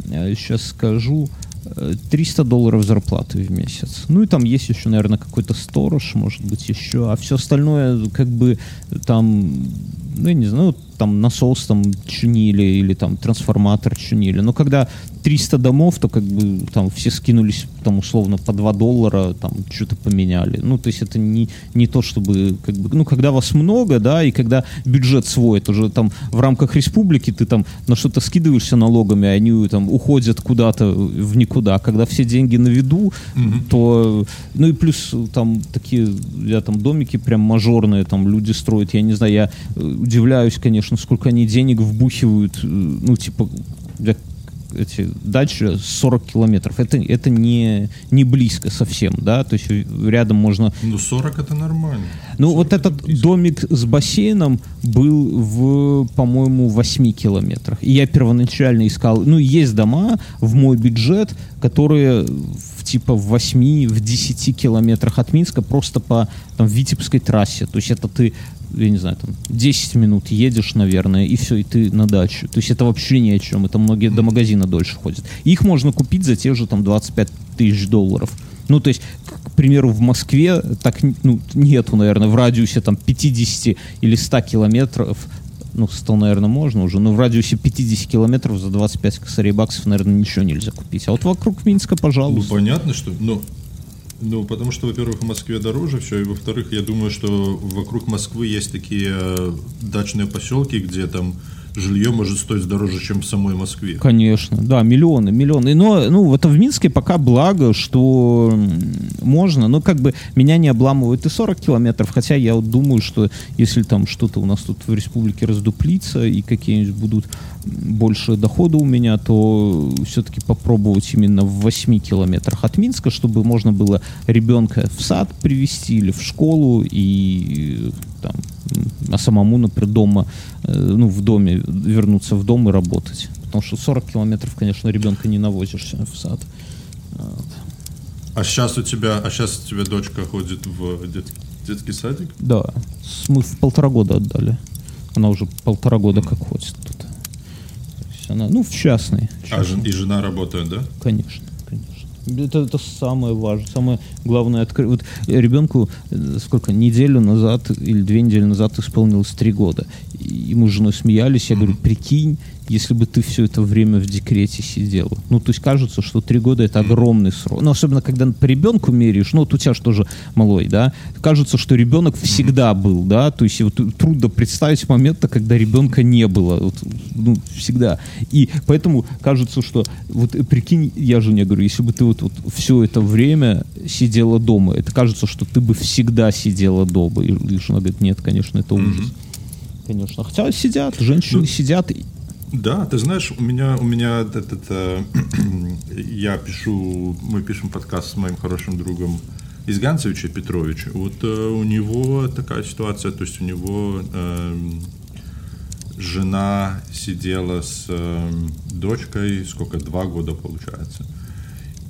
сейчас э, скажу, 300 долларов зарплаты в месяц. Ну и там есть еще, наверное, какой-то сторож, может быть, еще. А все остальное, как бы, там, ну, я не знаю, там насос там чинили или там трансформатор чинили. Но когда 300 домов, то как бы там все скинулись там условно по 2 доллара, там что-то поменяли. Ну, то есть это не, не то, чтобы, как бы, ну, когда вас много, да, и когда бюджет свой, это уже там в рамках республики ты там на что-то скидываешься налогами, а они там уходят куда-то в никуда. А когда все деньги на виду, mm-hmm. то, ну и плюс там такие, я там домики прям мажорные, там люди строят, я не знаю, я удивляюсь, конечно, сколько они денег вбухивают, э, ну, типа, эти дачи 40 километров. Это, это не, не близко совсем, да, то есть рядом можно... Ну, 40 это нормально. Ну, вот этот близко. домик с бассейном был в, по-моему, 8 километрах. И я первоначально искал, ну, есть дома в мой бюджет, которые в, типа в 8, в 10 километрах от Минска просто по там, Витебской трассе. То есть это ты я не знаю, там, 10 минут едешь, наверное, и все, и ты на дачу. То есть это вообще ни о чем. Это многие до магазина дольше ходят. Их можно купить за те же там 25 тысяч долларов. Ну, то есть, к примеру, в Москве так ну, нету, наверное, в радиусе там 50 или 100 километров ну, 100, наверное, можно уже, но в радиусе 50 километров за 25 косарей баксов, наверное, ничего нельзя купить. А вот вокруг Минска, пожалуйста. Ну, понятно, что... Но ну, потому что, во-первых, в Москве дороже все, и во-вторых, я думаю, что вокруг Москвы есть такие э, дачные поселки, где там жилье может стоить дороже, чем в самой Москве. Конечно, да, миллионы, миллионы. Но, ну, это в Минске пока благо, что можно, но как бы меня не обламывают и 40 километров, хотя я вот думаю, что если там что-то у нас тут в республике раздуплится и какие-нибудь будут больше дохода у меня, то все-таки попробовать именно в 8 километрах от Минска, чтобы можно было ребенка в сад привести или в школу и там, а самому, например, дома, э, ну, в доме, вернуться в дом и работать. Потому что 40 километров, конечно, ребенка не навозишься в сад. Вот. А сейчас у тебя, а сейчас у тебя дочка ходит в дет, детский садик? Да, мы в полтора года отдали. Она уже полтора года как ходит тут. Она, ну, в частный. А жен, и жена работает, да? Конечно. Это, это самое важное, самое главное открыть. Вот ребенку э, сколько, неделю назад или две недели назад исполнилось три года. И мы с женой смеялись, я говорю, прикинь, если бы ты все это время в декрете сидел. Ну, то есть кажется, что три года это огромный срок. Ну, особенно когда по ребенку меряешь, ну, вот у тебя же тоже малой, да, кажется, что ребенок всегда был, да, то есть вот, трудно представить момента, когда ребенка не было, вот, ну, всегда. И поэтому кажется, что, вот прикинь, я жене говорю, если бы ты вот, вот все это время сидела дома, это кажется, что ты бы всегда сидела дома. И, и жена говорит, нет, конечно, это ужас. Mm-hmm. Конечно. Хотя сидят, женщины ну, сидят. Да, ты знаешь, у меня, у меня этот, э, я пишу, мы пишем подкаст с моим хорошим другом из Ганцевича Петровича. Вот э, у него такая ситуация, то есть у него э, жена сидела с э, дочкой, сколько, два года получается.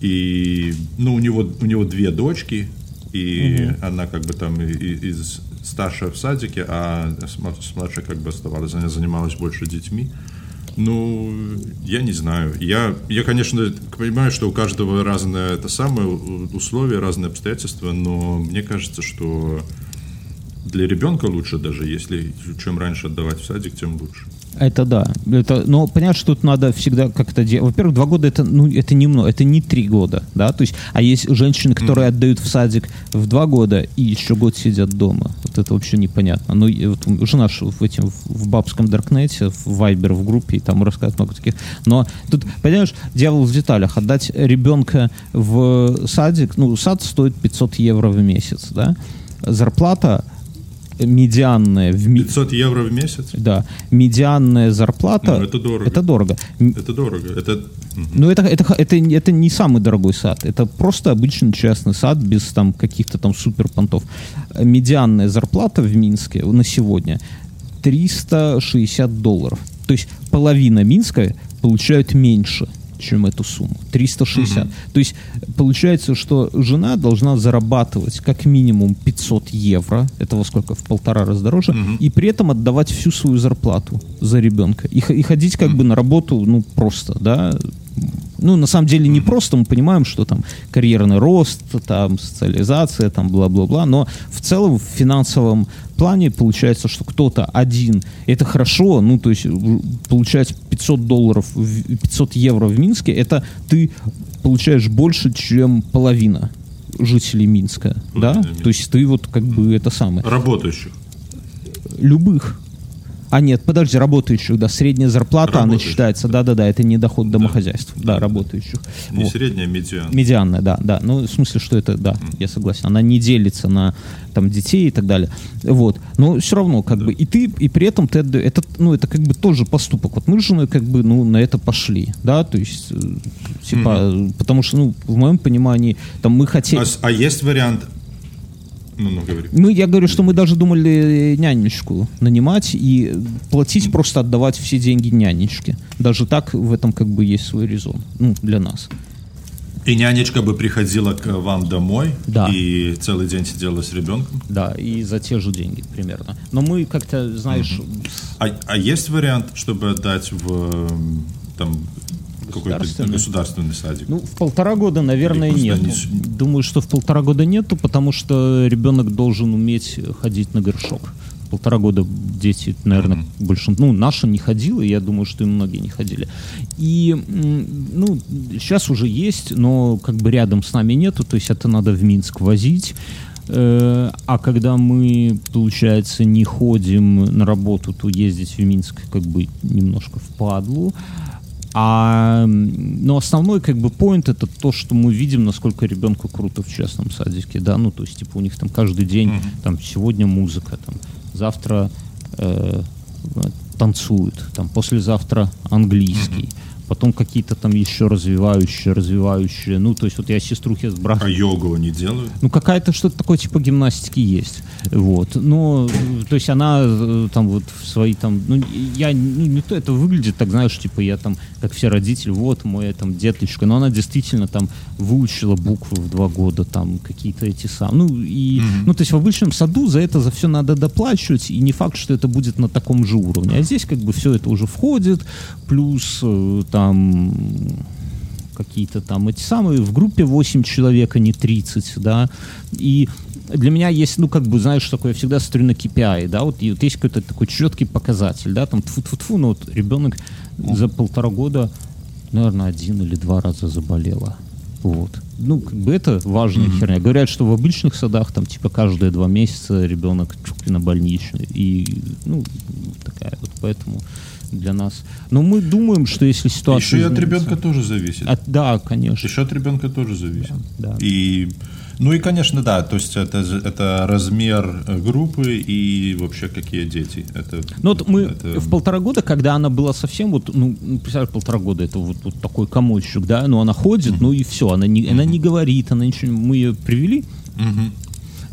И, ну, у него, у него две дочки, и угу. она как бы там из старшая в садике, а младшая как бы оставалась, она занималась больше детьми. Ну, я не знаю. Я, я, конечно, понимаю, что у каждого разное это самое условия, разные обстоятельства, но мне кажется, что для ребенка лучше даже, если чем раньше отдавать в садик, тем лучше. Это да. Это, но понятно, что тут надо всегда как-то делать. Во-первых, два года это, ну, это немного, это не три года, да, то есть, а есть женщины, которые mm-hmm. отдают в садик в два года и еще год сидят дома. Вот это вообще непонятно. Ну, вот жена в этим, в бабском Даркнете, в Вайбер, в группе, и там рассказывают много таких. Но тут, понимаешь, дьявол в деталях. Отдать ребенка в садик, ну, сад стоит 500 евро в месяц, да, зарплата медианная в ми... 500 евро в месяц? Да. Медианная зарплата... Ну, это дорого. Это дорого. Это дорого. Это... Ну, это, это, это, это не самый дорогой сад. Это просто обычный частный сад без там каких-то там супер понтов. Медианная зарплата в Минске на сегодня 360 долларов. То есть половина Минска получают меньше чем эту сумму. 360. Угу. То есть получается, что жена должна зарабатывать как минимум 500 евро, этого сколько, в полтора раза дороже, угу. и при этом отдавать всю свою зарплату за ребенка. И, и ходить как угу. бы на работу, ну, просто, да, ну, на самом деле не просто, мы понимаем, что там карьерный рост, там социализация, там бла-бла-бла, но в целом в финансовом плане получается, что кто-то один, это хорошо, ну, то есть получать 500 долларов, 500 евро в Минске, это ты получаешь больше, чем половина жителей Минска, да? То есть ты вот как бы это самое. Работающих. Любых. А нет, подожди, работающих, да, средняя зарплата, она считается, да-да-да, это не доход домохозяйств, да, да работающих. Не вот. средняя, медианная. Медианная, да, да, ну, в смысле, что это, да, mm. я согласен, она не делится на, там, детей и так далее, вот, но все равно, как да. бы, и ты, и при этом ты, это, ну, это как бы тоже поступок, вот мы с женой, как бы, ну, на это пошли, да, то есть, э, типа, mm. потому что, ну, в моем понимании, там, мы хотели... А, а есть вариант ну, ну, говори. Мы, я говорю, что мы даже думали нянечку нанимать и платить, просто отдавать все деньги нянечке. Даже так в этом как бы есть свой резон. Ну, для нас. И нянечка бы приходила к вам домой да. и целый день сидела с ребенком? Да, и за те же деньги примерно. Но мы как-то, знаешь... Угу. А, а есть вариант, чтобы отдать в там, какой-то государственный садик? Ну, в полтора года, наверное, нет. Не... Думаю, что в полтора года нету, потому что ребенок должен уметь ходить на горшок. Полтора года дети, наверное, mm-hmm. больше, ну, наша не ходила, я думаю, что и многие не ходили. И, ну, сейчас уже есть, но как бы рядом с нами нету, то есть это надо в Минск возить. Э, а когда мы, получается, не ходим на работу, то ездить в Минск как бы немножко впадлу. А, но основной как бы поинт это то, что мы видим, насколько ребенку круто в частном садике, да, ну то есть типа у них там каждый день, mm-hmm. там сегодня музыка, там завтра э, танцуют, там послезавтра английский. Mm-hmm потом какие-то там еще развивающие, развивающие. Ну, то есть вот я сеструхе с братом... А йогу не делают? Ну, какая-то что-то такое типа гимнастики есть. Вот. Но, то есть она э, там вот в свои там... Ну, я... Ну, не то это выглядит так, знаешь, типа я там, как все родители, вот мой там деточка. Но она действительно там выучила буквы в два года, там какие-то эти самые... Ну, и... Mm-hmm. Ну, то есть в обычном саду за это за все надо доплачивать, и не факт, что это будет на таком же уровне. А здесь как бы все это уже входит, плюс э, там какие-то там эти самые, в группе 8 человек, а не 30, да, и для меня есть, ну, как бы, знаешь, такое, я всегда смотрю на KPI, да, вот, и вот есть какой-то такой четкий показатель, да, там, тфу тфу тфу ну, вот ребенок за полтора года, наверное, один или два раза заболела. Вот. Ну, как бы это важная mm-hmm. херня. Говорят, что в обычных садах там типа каждые два месяца ребенок чуть ли на больничный. И, ну, такая вот, поэтому для нас. Но мы думаем, что если ситуация... Еще и от ребенка тоже зависит. От, да, конечно. Еще от ребенка тоже зависит. Да, да. И ну и, конечно, да, то есть это, это размер э, группы и вообще какие дети. Это, ну вот мы это... в полтора года, когда она была совсем вот, ну, ну представляешь, полтора года, это вот, вот такой комочек, да, но она ходит, mm-hmm. ну и все, она не, mm-hmm. она не говорит, она ничего, мы ее привели, mm-hmm.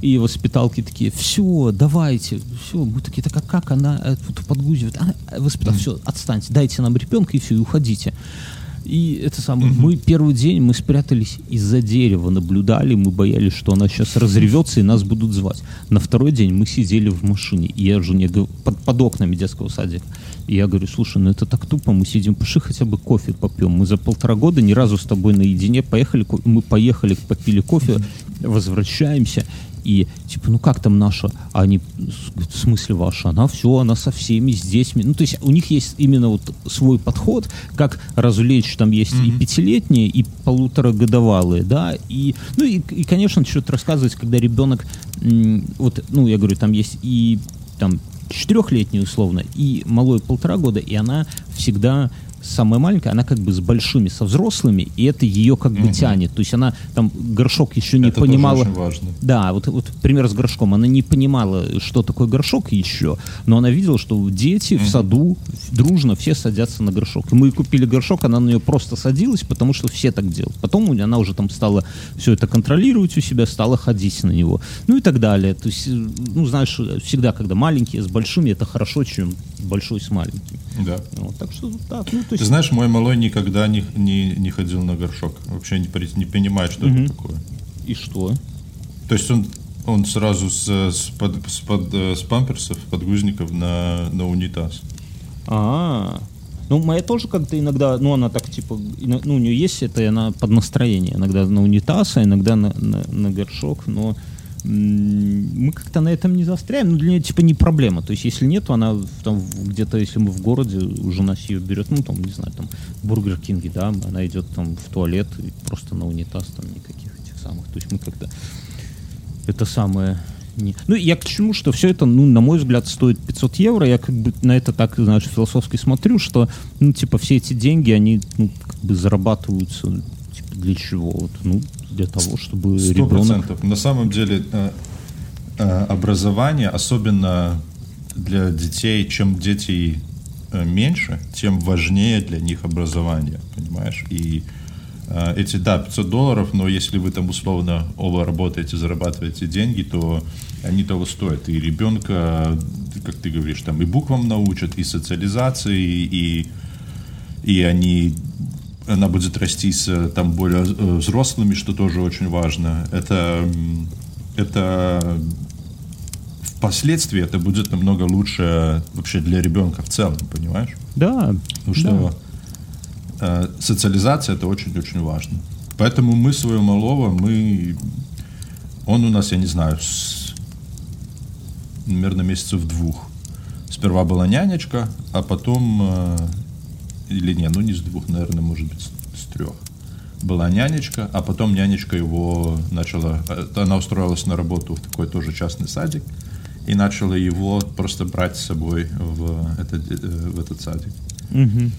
И воспиталки такие, все, давайте, все, мы такие, так а как она э, вот, подгузивает, а, воспитал, mm-hmm. все, отстаньте, дайте нам ребенка и все, и уходите. И это самое, мы первый день мы спрятались из-за дерева, наблюдали, мы боялись, что она сейчас разревется и нас будут звать. На второй день мы сидели в машине, и я жене под, под окнами детского садика. И я говорю, слушай, ну это так тупо, мы сидим, пошли хотя бы кофе попьем. Мы за полтора года ни разу с тобой наедине поехали, мы поехали, попили кофе, возвращаемся, и типа, ну как там наша? А они, в смысле ваша? Она все, она со всеми, детьми. Ну, то есть у них есть именно вот свой подход, как развлечь, там есть mm-hmm. и пятилетние, и полуторагодовалые, да, и, ну и, и конечно, что-то рассказывать, когда ребенок, вот, ну, я говорю, там есть и там четырехлетний условно, и малой полтора года, и она всегда самая маленькая, она как бы с большими, со взрослыми, и это ее как бы угу. тянет. То есть она там горшок еще не это понимала. Тоже очень важно. Да, вот, вот пример с горшком. Она не понимала, что такое горшок еще, но она видела, что дети угу. в саду дружно все садятся на горшок. И мы купили горшок, она на нее просто садилась, потому что все так делают. Потом она уже там стала все это контролировать у себя, стала ходить на него. Ну и так далее. То есть, ну, знаешь, всегда, когда маленькие с большими, это хорошо, чем большой с маленьким. Да. Вот, так что так, ну, то есть... Ты знаешь, мой малой никогда не, не, не ходил на горшок. Вообще не, не понимает, что угу. это такое. И что? То есть он, он сразу с, с, под, с, под, э, с памперсов, подгузников на, на унитаз. А, -а, -а. Ну, моя тоже как-то иногда, ну, она так, типа, ну, у нее есть это, и она под настроение. Иногда на унитаз, а иногда на, на, на горшок, но мы как-то на этом не застряем, ну, для нее типа не проблема. То есть если нет, она там где-то, если мы в городе, уже нас ее берет, ну там, не знаю, там Бургер Кинги, да, она идет там в туалет и просто на унитаз, там никаких этих самых. То есть мы как-то это самое не... Ну, я к чему, что все это, ну, на мой взгляд, стоит 500 евро. Я как бы на это так, знаешь, философски смотрю, что, ну, типа, все эти деньги, они, ну, как бы зарабатываются, для чего? Вот, ну, для того, чтобы 100%. ребенок... На самом деле э, э, образование, особенно для детей, чем дети э, меньше, тем важнее для них образование, понимаешь? И эти, да, 500 долларов, но если вы там условно оба работаете, зарабатываете деньги, то они того стоят. И ребенка, как ты говоришь, там и буквам научат, и социализации, и, и они она будет расти с там более э, взрослыми, что тоже очень важно. Это, это впоследствии это будет намного лучше вообще для ребенка в целом, понимаешь? Да. Потому что да. Э, социализация это очень-очень важно. Поэтому мы своего малого, мы, он у нас, я не знаю, с, наверное, месяцев двух. Сперва была нянечка, а потом э, или не, ну не с двух, наверное, может быть, с трех. Была нянечка, а потом нянечка его начала, э, она устроилась на работу в такой тоже частный садик и начала его просто брать с собой в этот, э, в этот садик. Угу.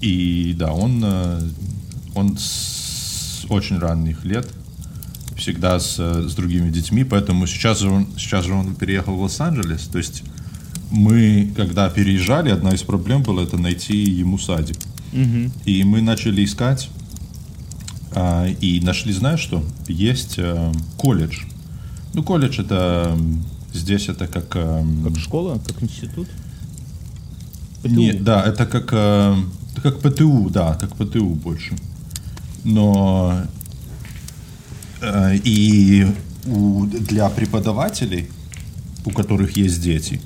И да, он, э, он с очень ранних лет всегда с, с другими детьми, поэтому сейчас же он, сейчас же он переехал в Лос-Анджелес, то есть мы, когда переезжали, одна из проблем была это найти ему садик. Угу. И мы начали искать а, и нашли, знаешь что? Есть а, колледж. Ну, колледж это здесь это как... А, как школа, как институт? ПТУ. Нет, да, это как, а, как ПТУ, да, как ПТУ больше. Но а, и у, для преподавателей, у которых есть дети,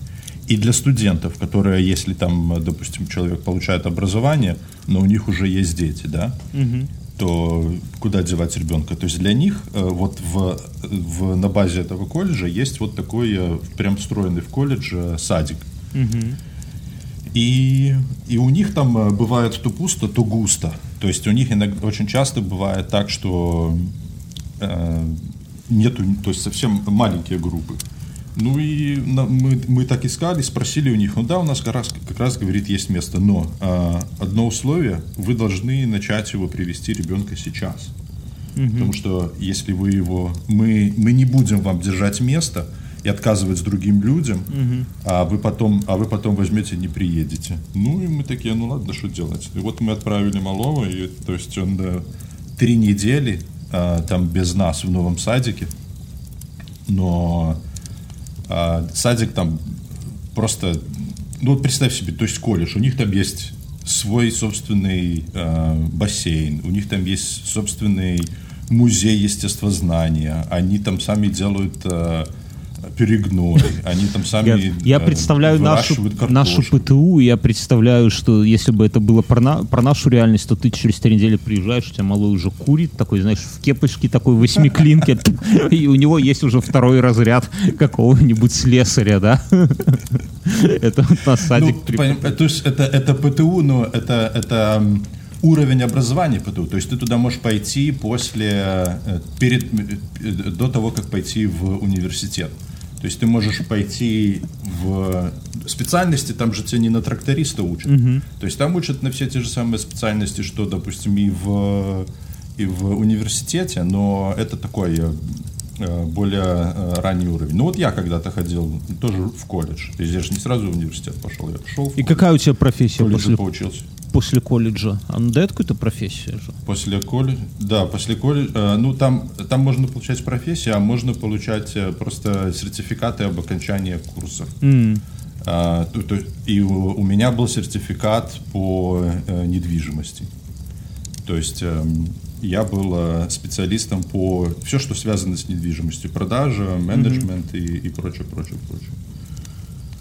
и для студентов, которые, если там, допустим, человек получает образование, но у них уже есть дети, да, угу. то куда девать ребенка? То есть для них э, вот в, в, на базе этого колледжа есть вот такой э, прям встроенный в колледж э, садик. Угу. И, и у них там бывает то пусто, то густо. То есть у них иногда, очень часто бывает так, что э, нету, то есть совсем маленькие группы. Ну и мы, мы так искали, спросили у них, ну да, у нас как раз, как раз говорит, есть место, но э, одно условие, вы должны начать его привести ребенка сейчас. Угу. Потому что если вы его, мы, мы не будем вам держать место, и отказывать другим людям, угу. а вы потом, а вы потом возьмете и не приедете. Ну и мы такие, ну ладно, что делать? И вот мы отправили малого, и то есть он да, три недели а, там без нас в новом садике, но а, садик там просто, ну вот представь себе, то есть колледж, у них там есть свой собственный э, бассейн, у них там есть собственный музей естествознания, они там сами делают э, перегной, они там сами Я, я э, представляю нашу, нашу ПТУ, я представляю, что если бы это было про, на, про нашу реальность, то ты через три недели приезжаешь, у тебя малой уже курит, такой, знаешь, в кепочке такой восьмиклинке, и у него есть уже второй разряд какого-нибудь слесаря, да? Это вот на садик. Ну, то есть это, ПТУ, но это, это уровень образования ПТУ. То есть ты туда можешь пойти после, э, перед, э, до того, как пойти в университет. То есть ты можешь пойти в специальности, там же тебя не на тракториста учат. Угу. То есть там учат на все те же самые специальности, что, допустим, и в, и в университете, но это такой э, более ранний уровень. Ну вот я когда-то ходил тоже в колледж. То есть я же не сразу в университет пошел, я пошел в И какая у тебя профессия после... поучился после колледжа? Он дает какую-то профессию же? После колледжа, да, после колледжа, э, ну там, там можно получать профессию, а можно получать э, просто сертификаты об окончании курсов. Mm. А, то, то, и у, у меня был сертификат по э, недвижимости. То есть э, я был э, специалистом по все, что связано с недвижимостью, продажа, менеджмент mm-hmm. и, и прочее, прочее, прочее.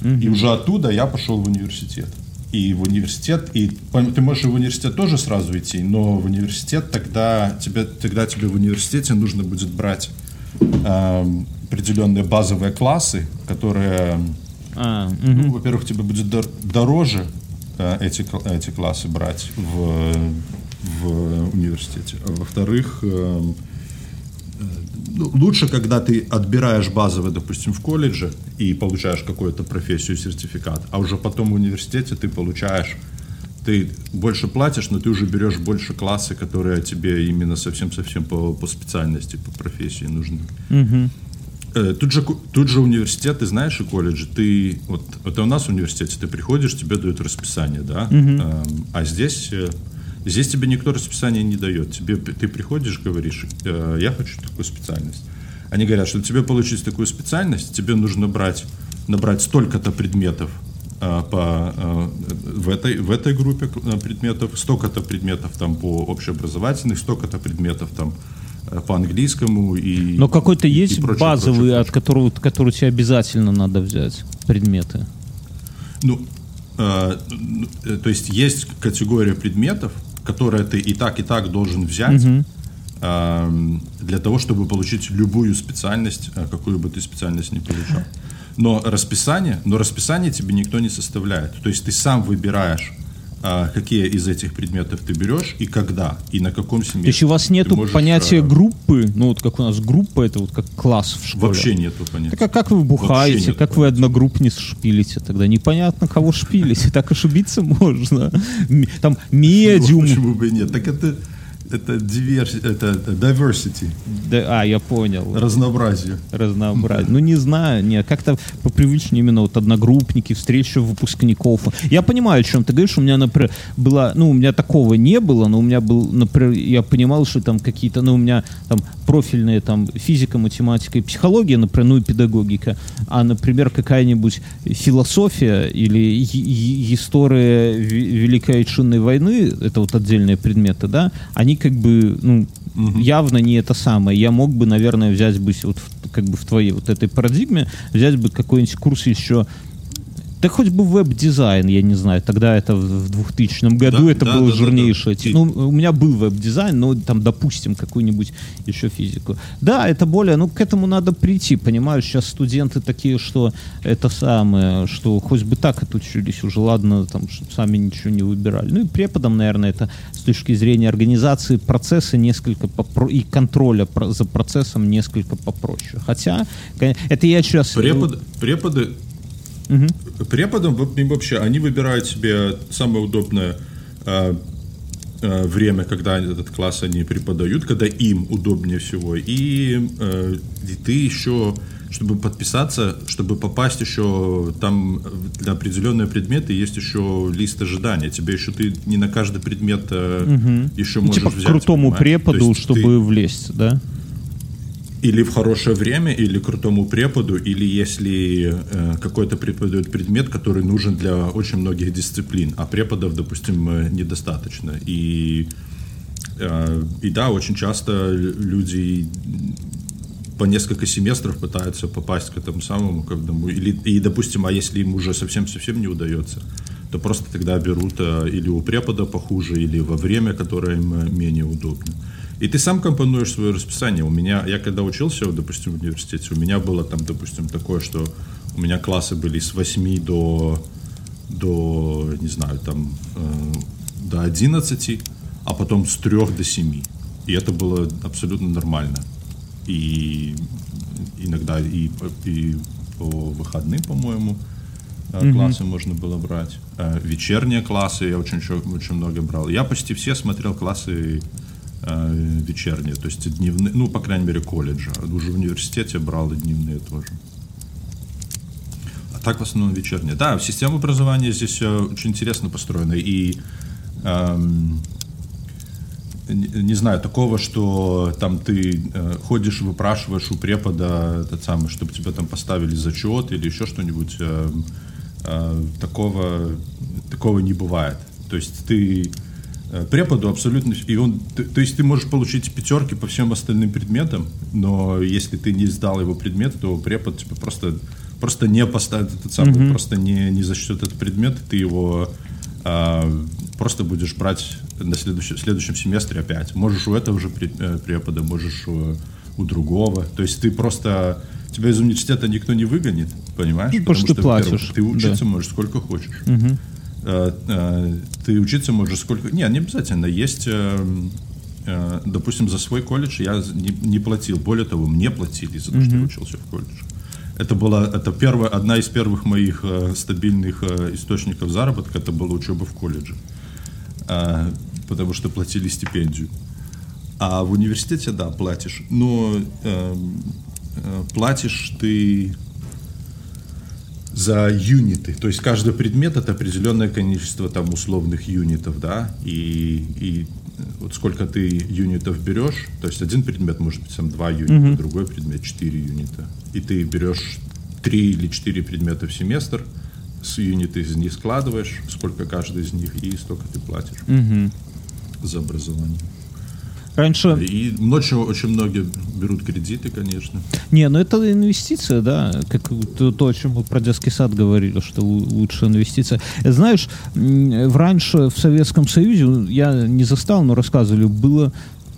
Mm-hmm. И уже оттуда я пошел в университет и в университет, и ты можешь в университет тоже сразу идти, но в университет тогда тебе, тогда тебе в университете нужно будет брать э, определенные базовые классы, которые, а, угу. ну, во-первых, тебе будет дор дороже э, эти, эти классы брать в, в университете, а во-вторых, э, ну, лучше, когда ты отбираешь базовое, допустим, в колледже и получаешь какую-то профессию, сертификат, а уже потом в университете ты получаешь, ты больше платишь, но ты уже берешь больше классы, которые тебе именно совсем-совсем по, по специальности, по профессии нужны. Угу. Тут же, тут же университет, ты знаешь, и колледж, ты, вот, это у нас в университете, ты приходишь, тебе дают расписание, да, угу. а здесь э, Здесь тебе никто расписание не дает. Тебе, ты приходишь, говоришь, э, я хочу такую специальность. Они говорят, что тебе получить такую специальность, тебе нужно брать, набрать столько-то предметов э, по, э, в, этой, в этой группе предметов, столько-то предметов там по общеобразовательных, столько-то предметов там по английскому и Но какой-то есть и прочее, базовый, прочее, прочее. от которого, который тебе обязательно надо взять предметы? Ну, э, то есть есть категория предметов, которое ты и так, и так должен взять угу. для того, чтобы получить любую специальность, э, какую бы ты специальность не получал. Но расписание, но расписание тебе никто не составляет. То есть ты сам выбираешь а, какие из этих предметов ты берешь и когда, и на каком семестре. То есть у вас нету можешь, понятия а... группы, ну вот как у нас группа, это вот как класс в школе. Вообще нету понятия. Так а как вы бухаете, как вы одногруппниц шпилите тогда? Непонятно, кого шпилите, так ошибиться можно. Там медиум. Почему бы нет? Так это это диверс... это diversity. Да, а, я понял. Разнообразие. Разнообразие. Ну, не знаю, нет, как-то попривычнее именно вот одногруппники, встреча выпускников. Я понимаю, о чем ты говоришь. У меня, например, была, ну, у меня такого не было, но у меня был, например, я понимал, что там какие-то, ну, у меня там профильные там физика, математика и психология, например, ну и педагогика, а, например, какая-нибудь философия или история Великой Отечественной войны, это вот отдельные предметы, да, они как бы, ну, угу. явно не это самое. Я мог бы, наверное, взять бы вот как бы в твоей вот этой парадигме, взять бы какой-нибудь курс еще Да хоть бы веб-дизайн, я не знаю, тогда это в 2000 году Да, это да, было да, да, жирнейшее. да. те- Ну, у меня был веб-дизайн, но там, допустим, какую-нибудь еще физику. Да, это более, ну, к этому надо прийти, понимаешь, сейчас студенты такие, что это самое, что хоть бы так отучились уже, ладно, там, сами ничего не выбирали. Ну и преподам, наверное, это с точки зрения организации процесса несколько попро- и контроля за процессом несколько попроще. Хотя, это я сейчас... Препод, преподы, Мгм. преподам вообще, они выбирают себе самое удобное э, э, время, когда этот класс они преподают, когда им удобнее всего. И, э, и ты еще, чтобы подписаться, чтобы попасть еще там для определенного предмета есть еще лист ожидания. Тебе еще ты не на каждый предмет э, еще Ну, можешь типа к взять. крутому понимаешь? Преподу, чтобы ты- влезть, да? Или в хорошее время, или крутому преподу, или если э, какой-то преподает предмет, который нужен для очень многих дисциплин, а преподов, допустим, э, недостаточно. И, э, и да, очень часто лю- люди по несколько семестров пытаются попасть к этому самому, к одному, или, и, допустим, а если им уже совсем-совсем не удается, то просто тогда берут э, или у препода похуже, или во время, которое им э, менее удобно. И ты сам компонуешь свое расписание. У меня, я когда учился, допустим, в университете, у меня было там, допустим, такое, что у меня классы были с 8 до, до не знаю, там, э, до 11, а потом с 3 до 7. И это было абсолютно нормально. И иногда и, по- и по выходным, по-моему, э, классы можно было брать. Э, Вечерние классы я очень, очень много брал. Я почти все смотрел классы вечерние, то есть дневные, ну, по крайней мере, колледжа. Уже в университете брал и дневные тоже. А так в основном вечерние. Да, система образования здесь э, очень интересно построена. И эм, не, знаю, такого, что там ты э, ходишь, выпрашиваешь у препода этот самый, чтобы тебе там поставили зачет или еще что-нибудь. э, э, такого, такого не бывает. То есть ты э, преподу абсолютно... И он, то есть ты можешь получить пятерки по всем остальным предметам, но если ты не сдал его предмет, то препод тебе просто, просто не поставит этот самый, просто не, не зачтет этот предмет, ты его а, просто будешь брать на следующем, следующем семестре опять. Можешь у этого же э, препода, можешь у, у другого. То есть ты просто... Тебя из университета никто не выгонит, понимаешь? Ну, потому что ты платишь, Ты учиться да. можешь сколько хочешь. Э, э, Ты учиться можешь сколько... Не, не обязательно. Есть... э, э, Допустим, за свой колледж я не, не платил. Более того, мне платили за то, что я учился в колледже. Это была это первая, одна из первых моих э, стабильных э, источников заработка. Это была учеба в колледже. Э, потому что платили стипендию. А в университете, да, платишь. Но эм, э, платишь ты за юниты. То есть каждый предмет это определенное количество там условных юнитов, да, и, и вот сколько ты юнитов берешь, то есть один предмет может быть там два юнита, другой предмет четыре юнита, и ты берешь три или четыре предмета в семестр, с юниты из них складываешь, сколько каждый из них, и столько ты платишь за образование. Раньше... И ночью очень многие берут кредиты, конечно. Не, ну это инвестиция, да, как то, то, о чем про детский сад говорили, что лу- лучшая инвестиция. Знаешь, раньше в Советском Союзе, ну, я не застал, но рассказывали, было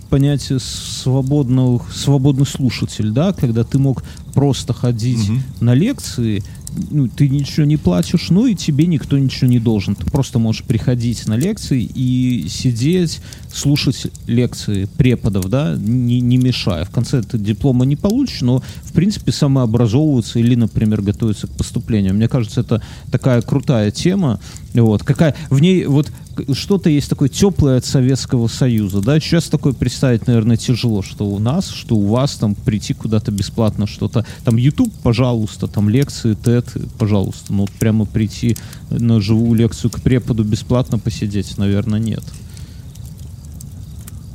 понятие свободного, свободный слушатель, да, когда ты мог просто ходить на лекции, ну, ты ничего не платишь, ну и тебе никто ничего не должен. Ты просто можешь приходить на лекции и сидеть, слушать лекции преподов, да, не, не мешая. В конце ты диплома не получишь, но, в принципе, самообразовываться или, например, готовиться к поступлению. Мне кажется, это такая крутая тема. Вот, какая, в ней вот что-то есть такое теплое от Советского Союза, да, сейчас такое представить, наверное, тяжело, что у нас, что у вас там прийти куда-то бесплатно что-то, там YouTube, пожалуйста, там лекции, TED, пожалуйста, ну вот прямо прийти на живую лекцию к преподу бесплатно посидеть, наверное, нет.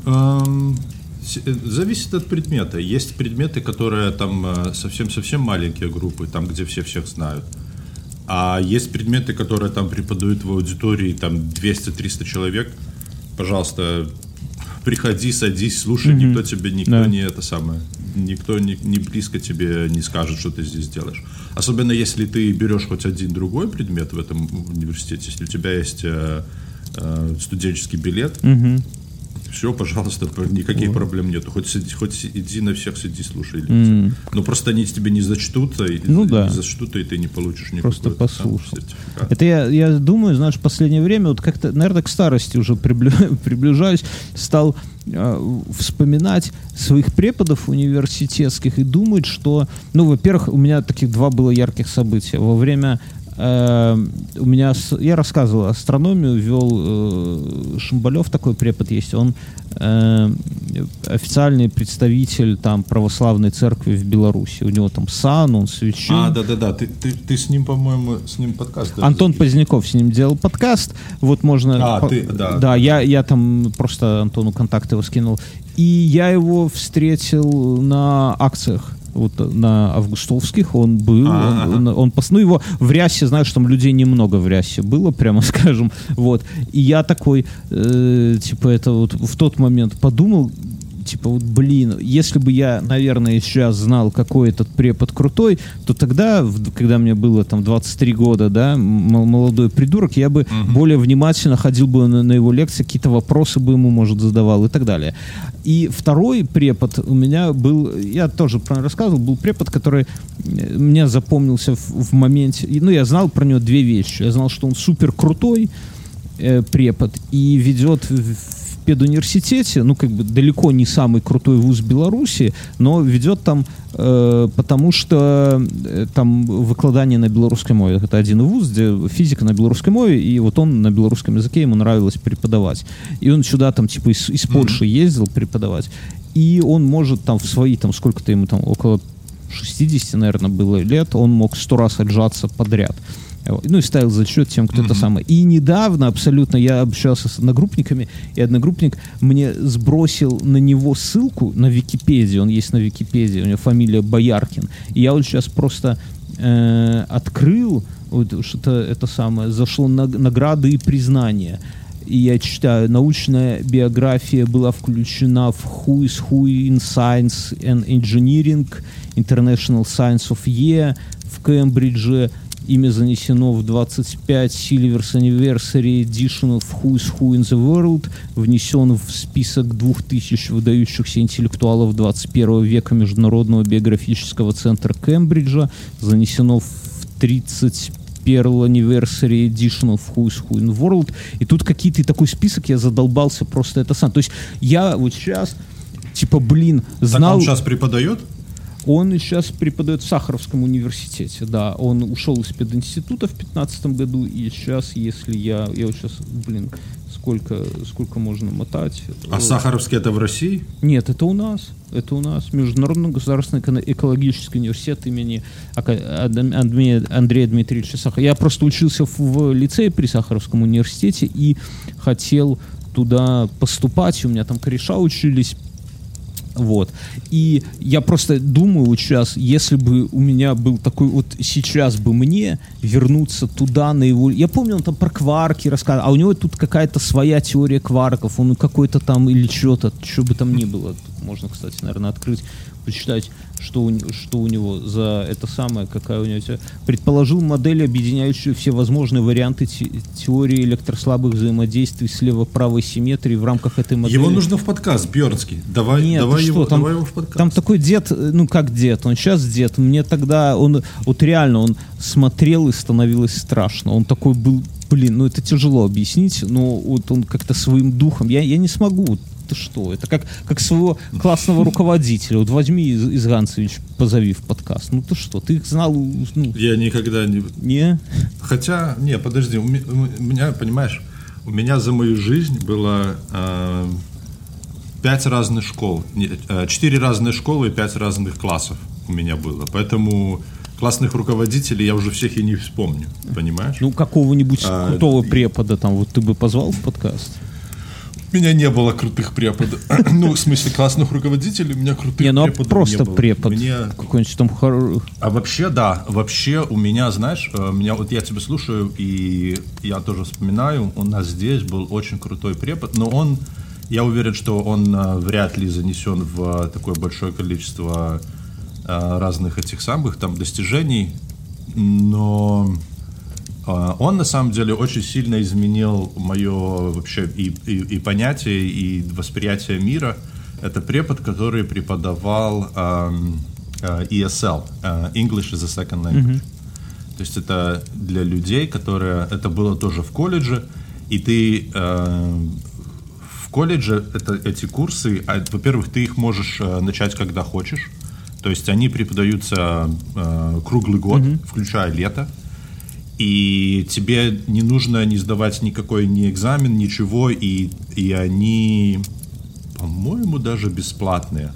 Э, Зависит от предмета. Есть предметы, которые там э, совсем-совсем маленькие группы, там, где все всех знают. А есть предметы, которые там преподают в аудитории, там 200-300 человек. Пожалуйста, приходи, садись, слушай, mm-hmm. никто тебе, никто да. не это самое, никто не, не близко тебе не скажет, что ты здесь делаешь. Особенно если ты берешь хоть один другой предмет в этом университете, если у тебя есть э, э, студенческий билет, mm-hmm все, пожалуйста, никаких проблем нету. Хоть, сиди, хоть иди на всех сиди, слушай лекции. Mm. Но просто они тебе не зачтут, и, ну, да. не зачтут, и ты не получишь никакого Просто послушал. Это я, я думаю, знаешь, в последнее время, вот как-то, наверное, к старости уже приближаюсь, стал э, вспоминать своих преподов университетских и думать, что, ну, во-первых, у меня таких два было ярких события. Во время у меня я рассказывал астрономию, вел э, Шамбалев такой препод есть, он э, официальный представитель там православной церкви в Беларуси. У него там сан, он священ. А, да, да, да. Ты, ты, ты с ним, по-моему, с ним подкаст. Антон записал. Поздняков с ним делал подкаст. Вот можно. А, ты, да. Да, я, я там просто Антону контакты его скинул. И я его встретил на акциях вот на августовских он был, А-а-а. он, он, он, ну его в рясе, знаешь, там людей немного в рясе было, прямо скажем, вот, и я такой, э, типа, это вот в тот момент подумал, типа, вот, блин, если бы я, наверное, сейчас знал, какой этот препод крутой, то тогда, когда мне было там 23 года, да, молодой придурок, я бы uh-huh. более внимательно ходил бы на, на его лекции, какие-то вопросы бы ему, может, задавал и так далее. И второй препод у меня был, я тоже про рассказывал, был препод, который э, мне запомнился в, в моменте, ну, я знал про него две вещи. Я знал, что он супер крутой, э, препод и ведет педуниверситете, ну, как бы далеко не самый крутой вуз Беларуси, но ведет там, э, потому что э, там выкладание на белорусской мове. Это один вуз, где физика на белорусской мове, и вот он на белорусском языке, ему нравилось преподавать. И он сюда там, типа, из, из Польши ездил преподавать, и он может там в свои, там, сколько-то ему там, около 60, наверное, было лет, он мог сто раз отжаться подряд. Ну и ставил зачет тем, кто mm-hmm. это самое. И недавно абсолютно я общался с одногруппниками, и одногруппник мне сбросил на него ссылку на Википедию. Он есть на Википедии, у него фамилия Бояркин. И я вот сейчас просто э, открыл вот что-то это самое, зашло на награды и признания. И я читаю, научная биография была включена в Who is Who in Science and Engineering, International Science of Year в Кембридже, Имя занесено в 25 Silvers Anniversary Edition of Who's Who in the World, внесен в список 2000 выдающихся интеллектуалов 21 века Международного биографического центра Кембриджа, занесено в 30 Pearl Anniversary Edition of Who's Who in the World. И тут какие-то такой список, я задолбался просто это сам. То есть я вот сейчас, типа, блин, знал... Так он сейчас преподает? Он сейчас преподает в Сахаровском университете, да. Он ушел из пединститута в 15 году, и сейчас, если я... Я вот сейчас, блин, сколько, сколько можно мотать. А вот. Сахаровский это в России? Нет, это у нас. Это у нас Международный государственный экологический университет имени Андрея Дмитриевича Сахарова. Я просто учился в лицее при Сахаровском университете и хотел туда поступать. У меня там кореша учились вот. И я просто думаю вот сейчас, если бы у меня был такой, вот сейчас бы мне вернуться туда на его... Я помню, он там про кварки рассказывал, а у него тут какая-то своя теория кварков, он какой-то там или что-то, что бы там ни было. Тут можно, кстати, наверное, открыть, почитать что у, что у него за это самое, какая у него предположил модель, объединяющую все возможные варианты те, теории электрослабых взаимодействий слева-правой симметрии в рамках этой модели. Его нужно в подкаст, Бьернский. Давай, Нет, давай, его, что, там, давай его в подкаст. Там такой дед, ну как дед, он сейчас дед. Мне тогда, он вот реально, он смотрел и становилось страшно. Он такой был, блин, ну это тяжело объяснить, но вот он как-то своим духом, я, я не смогу ты что? Это как, как своего классного руководителя. Вот возьми из, из Ганцевич, позови в подкаст. Ну ты что, ты их знал? Ну, Я никогда не... Не? Хотя, не, подожди, у меня, понимаешь, у меня за мою жизнь было э, пять разных школ. Э, четыре разные школы и пять разных классов у меня было. Поэтому классных руководителей я уже всех и не вспомню, понимаешь? Ну, какого-нибудь а, крутого препода там вот ты бы позвал в подкаст? Меня не было крутых преподов. ну, в смысле, классных руководителей, у меня крутых не, ну, а преподов просто не было. препод. Мне... Какой-нибудь там хор... А вообще, да, вообще у меня, знаешь, э, меня вот я тебя слушаю, и я тоже вспоминаю, у нас здесь был очень крутой препод, но он я уверен, что он вряд ли занесен в такое большое количество разных этих самых там достижений, но он на самом деле очень сильно изменил мое вообще и, и, и понятие, и восприятие мира. Это препод, который преподавал эм, э, ESL, э, English as a Second Language. Mm-hmm. То есть это для людей, которые... Это было тоже в колледже, и ты э, в колледже это, эти курсы, а, во-первых, ты их можешь э, начать, когда хочешь. То есть они преподаются э, круглый год, mm-hmm. включая лето и тебе не нужно не сдавать никакой ни экзамен, ничего, и, и они, по-моему, даже бесплатные.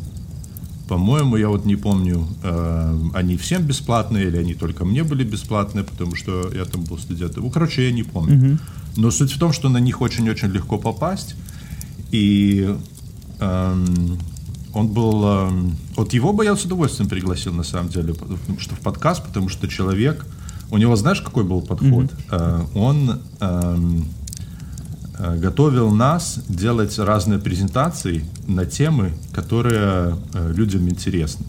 По-моему, я вот не помню, э, они всем бесплатные или они только мне были бесплатные, потому что я там был студентом. Ну, короче, я не помню. Mm-hmm. Но суть в том, что на них очень-очень легко попасть. И э, он был... Э, вот его бы я с удовольствием пригласил, на самом деле, потому что в подкаст, потому что человек у него, знаешь, какой был подход? Mm-hmm. Он эм, э, готовил нас делать разные презентации на темы, которые э, людям интересны.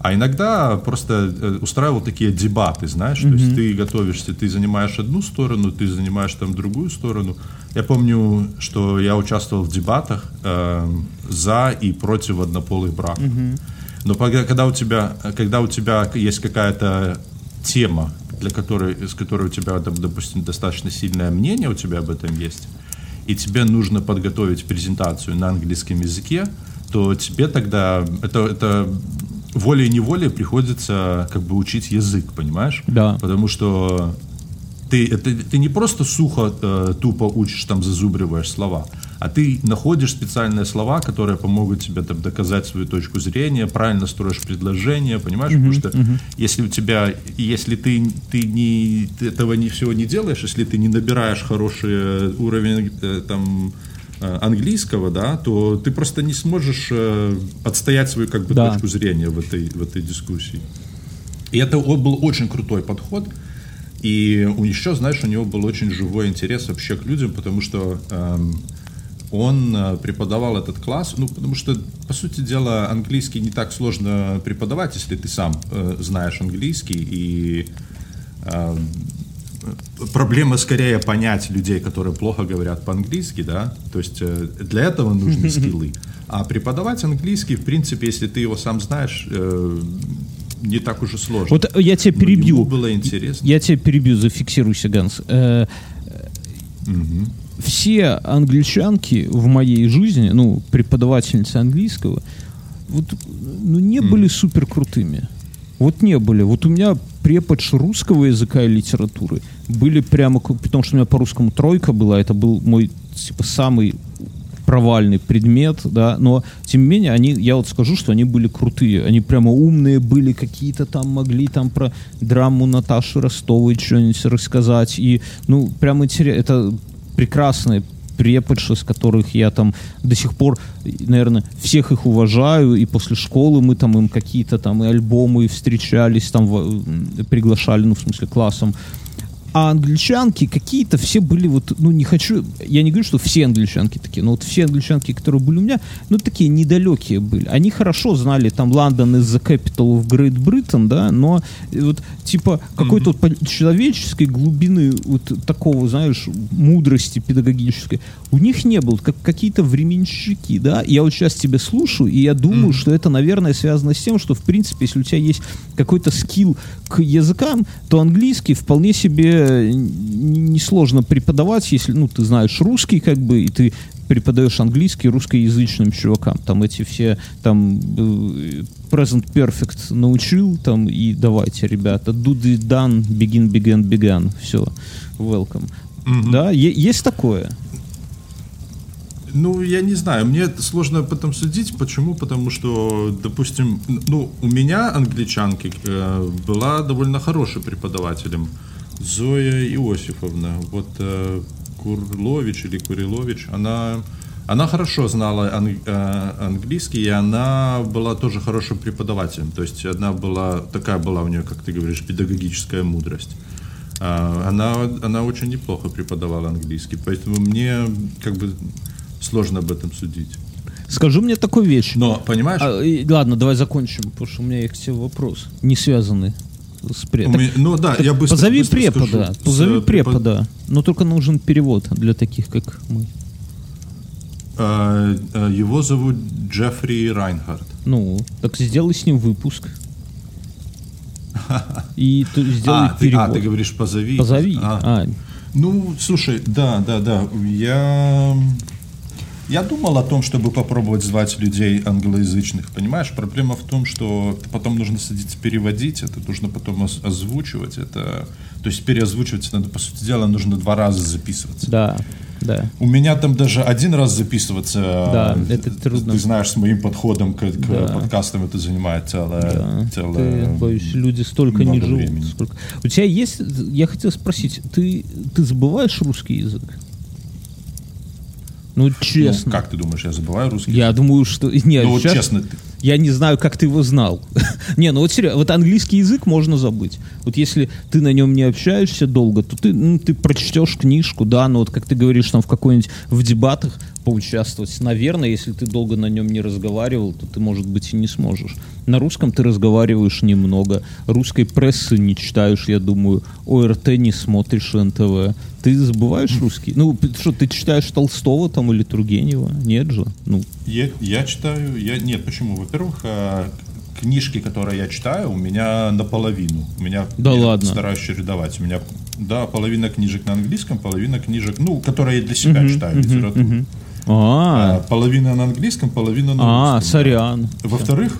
А иногда просто устраивал такие дебаты, знаешь, mm-hmm. то есть ты готовишься, ты занимаешь одну сторону, ты занимаешь там другую сторону. Я помню, что я участвовал в дебатах э, за и против однополых браков. Mm-hmm. Но когда у тебя, когда у тебя есть какая-то тема, для которой, с которой у тебя, допустим, достаточно сильное мнение у тебя об этом есть, и тебе нужно подготовить презентацию на английском языке, то тебе тогда это, это волей-неволей приходится как бы учить язык, понимаешь? Да. Потому что ты, это, ты не просто сухо, э, тупо учишь, там зазубриваешь слова, а ты находишь специальные слова, которые помогут тебе там, доказать свою точку зрения, правильно строишь предложение, понимаешь? Uh-huh, Потому что uh-huh. если у тебя, если ты, ты, не, ты этого не, всего не делаешь, если ты не набираешь хороший уровень э, там, э, английского, да, то ты просто не сможешь э, отстоять свою как бы да. точку зрения в этой, в этой дискуссии. И это был очень крутой подход. И у еще, знаешь, у него был очень живой интерес вообще к людям, потому что эм, он э, преподавал этот класс, ну, потому что, по сути дела, английский не так сложно преподавать, если ты сам э, знаешь английский, и э, проблема скорее понять людей, которые плохо говорят по-английски, да, то есть э, для этого нужны скиллы. А преподавать английский, в принципе, если ты его сам знаешь, э, не так уж и сложно. Вот я тебя перебью. было интересно. Я тебя перебью, зафиксируйся, Ганс. Э, угу все англичанки в моей жизни, ну, преподавательницы английского, вот, ну, не mm. были супер крутыми. Вот не были. Вот у меня преподш русского языка и литературы были прямо, потому что у меня по русскому тройка была, это был мой, типа, самый провальный предмет, да, но тем не менее они, я вот скажу, что они были крутые, они прямо умные были, какие-то там могли там про драму Наташи Ростовой что-нибудь рассказать, и, ну, прямо интересно, это прекрасные преподши, с которых я там до сих пор, наверное, всех их уважаю, и после школы мы там им какие-то там и альбомы встречались, там приглашали, ну, в смысле, классом а англичанки какие-то все были вот, ну, не хочу, я не говорю, что все англичанки такие, но вот все англичанки, которые были у меня, ну, такие недалекие были. Они хорошо знали, там, Лондон из the capital of Great Britain, да, но вот, типа, какой-то mm-hmm. вот человеческой глубины вот такого, знаешь, мудрости педагогической у них не было, как какие-то временщики, да. Я вот сейчас тебя слушаю, и я думаю, mm-hmm. что это, наверное, связано с тем, что, в принципе, если у тебя есть какой-то скилл к языкам, то английский вполне себе несложно преподавать, если, ну, ты знаешь русский, как бы, и ты преподаешь английский русскоязычным чувакам. Там эти все, там, э, present perfect научил, там, и давайте, ребята, do the done, begin, begin, began. Все, welcome. Mm-hmm. Да, есть такое. Ну, я не знаю, мне сложно потом судить. Почему? Потому что, допустим, ну, у меня англичанки э, была довольно хорошим преподавателем. Зоя Иосифовна, вот э, Курлович или Курилович, она, она хорошо знала ан, э, английский, и она была тоже хорошим преподавателем. То есть она была, такая была у нее, как ты говоришь, педагогическая мудрость. Э, она, она очень неплохо преподавала английский, поэтому мне как бы сложно об этом судить. Скажи мне такую вещь. Но, понимаешь... А, и, ладно, давай закончим, потому что у меня есть вопрос, не связанный с преподом. Ну да, я быстро Позови быстро препода, скажу. позови С, препода. Но только нужен перевод для таких, как мы. А, а, Его зовут Джеффри Райнхард. Ну, так сделай с ним выпуск. И то сделай А, ты, перевод. а, ты говоришь, позови. Позови. А. А, Ну, слушай, да, да, да. Я, я думал о том, чтобы попробовать звать людей англоязычных. Понимаешь, проблема в том, что потом нужно садиться переводить, это нужно потом оз- озвучивать. Это, то есть переозвучивать надо, по сути дела, нужно два раза записываться. да, да. У меня там даже один раз записываться. Да, это трудно. Ты знаешь, с моим подходом к, к Да. подкастам это занимает целое, Да, целое ты, боюсь, люди столько не живут. времени. Сколько... У тебя есть, я хотел спросить, ты, ты забываешь русский язык? Ну, Ну, честно. как ты думаешь, я забываю русский? Я думаю, что... Не, Ну, вот сейчас- честно, Я не знаю, как ты его знал. не, ну вот серьезно, вот английский язык можно забыть. Вот если ты на нем не общаешься долго, то ты, ну, ты прочтешь книжку, да, но вот как ты говоришь, там в какой-нибудь в дебатах поучаствовать, наверное, если ты долго на нем не разговаривал, то ты, может быть, и не сможешь. На русском ты разговариваешь немного, русской прессы не читаешь, я думаю, ОРТ не смотришь, НТВ. Ты забываешь русский? Ну, что, ты читаешь Толстого там или Тургенева? Нет же. Ну, Я, я читаю, я нет, почему? Во-первых, э, книжки, которые я читаю, у меня наполовину. У меня Да я ладно? стараюсь чередовать. У меня да, половина книжек на английском, половина книжек, ну, которые я для себя читаю литературу. а, А, половина на английском, половина на а, сорян. Во-вторых,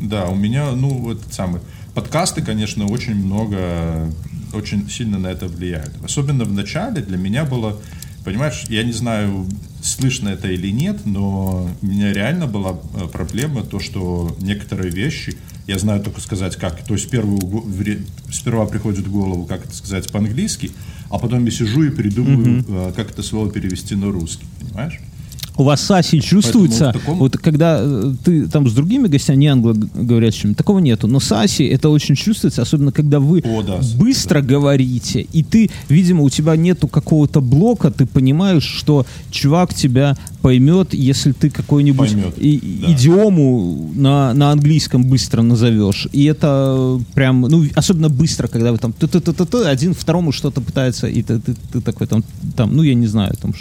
да, у меня, ну, вот самый подкасты, конечно, очень много, очень сильно на это влияют. Особенно в начале для меня было, понимаешь, я не знаю, слышно это или нет, но у меня реально была э, проблема то, что некоторые вещи я знаю только сказать как. То есть первую сперва приходит в голову, как это сказать по-английски, а потом я сижу и придумываю, э, как это слово перевести на русский, понимаешь? У вас Саси чувствуется, таком- вот когда э, ты там с другими гостями, не англоговорящими, такого нету, но Саси это очень чувствуется, особенно когда вы О, да, быстро говорите, и ты, видимо, у тебя нету какого-то блока, ты понимаешь, что чувак тебя поймет, если ты какой-нибудь и- да. идиому на, на английском быстро назовешь. И это прям, ну, особенно быстро, когда вы там ты-ты-ты-ты, один второму что-то пытается, и ты, ты, ты такой там, там, ну, я не знаю, там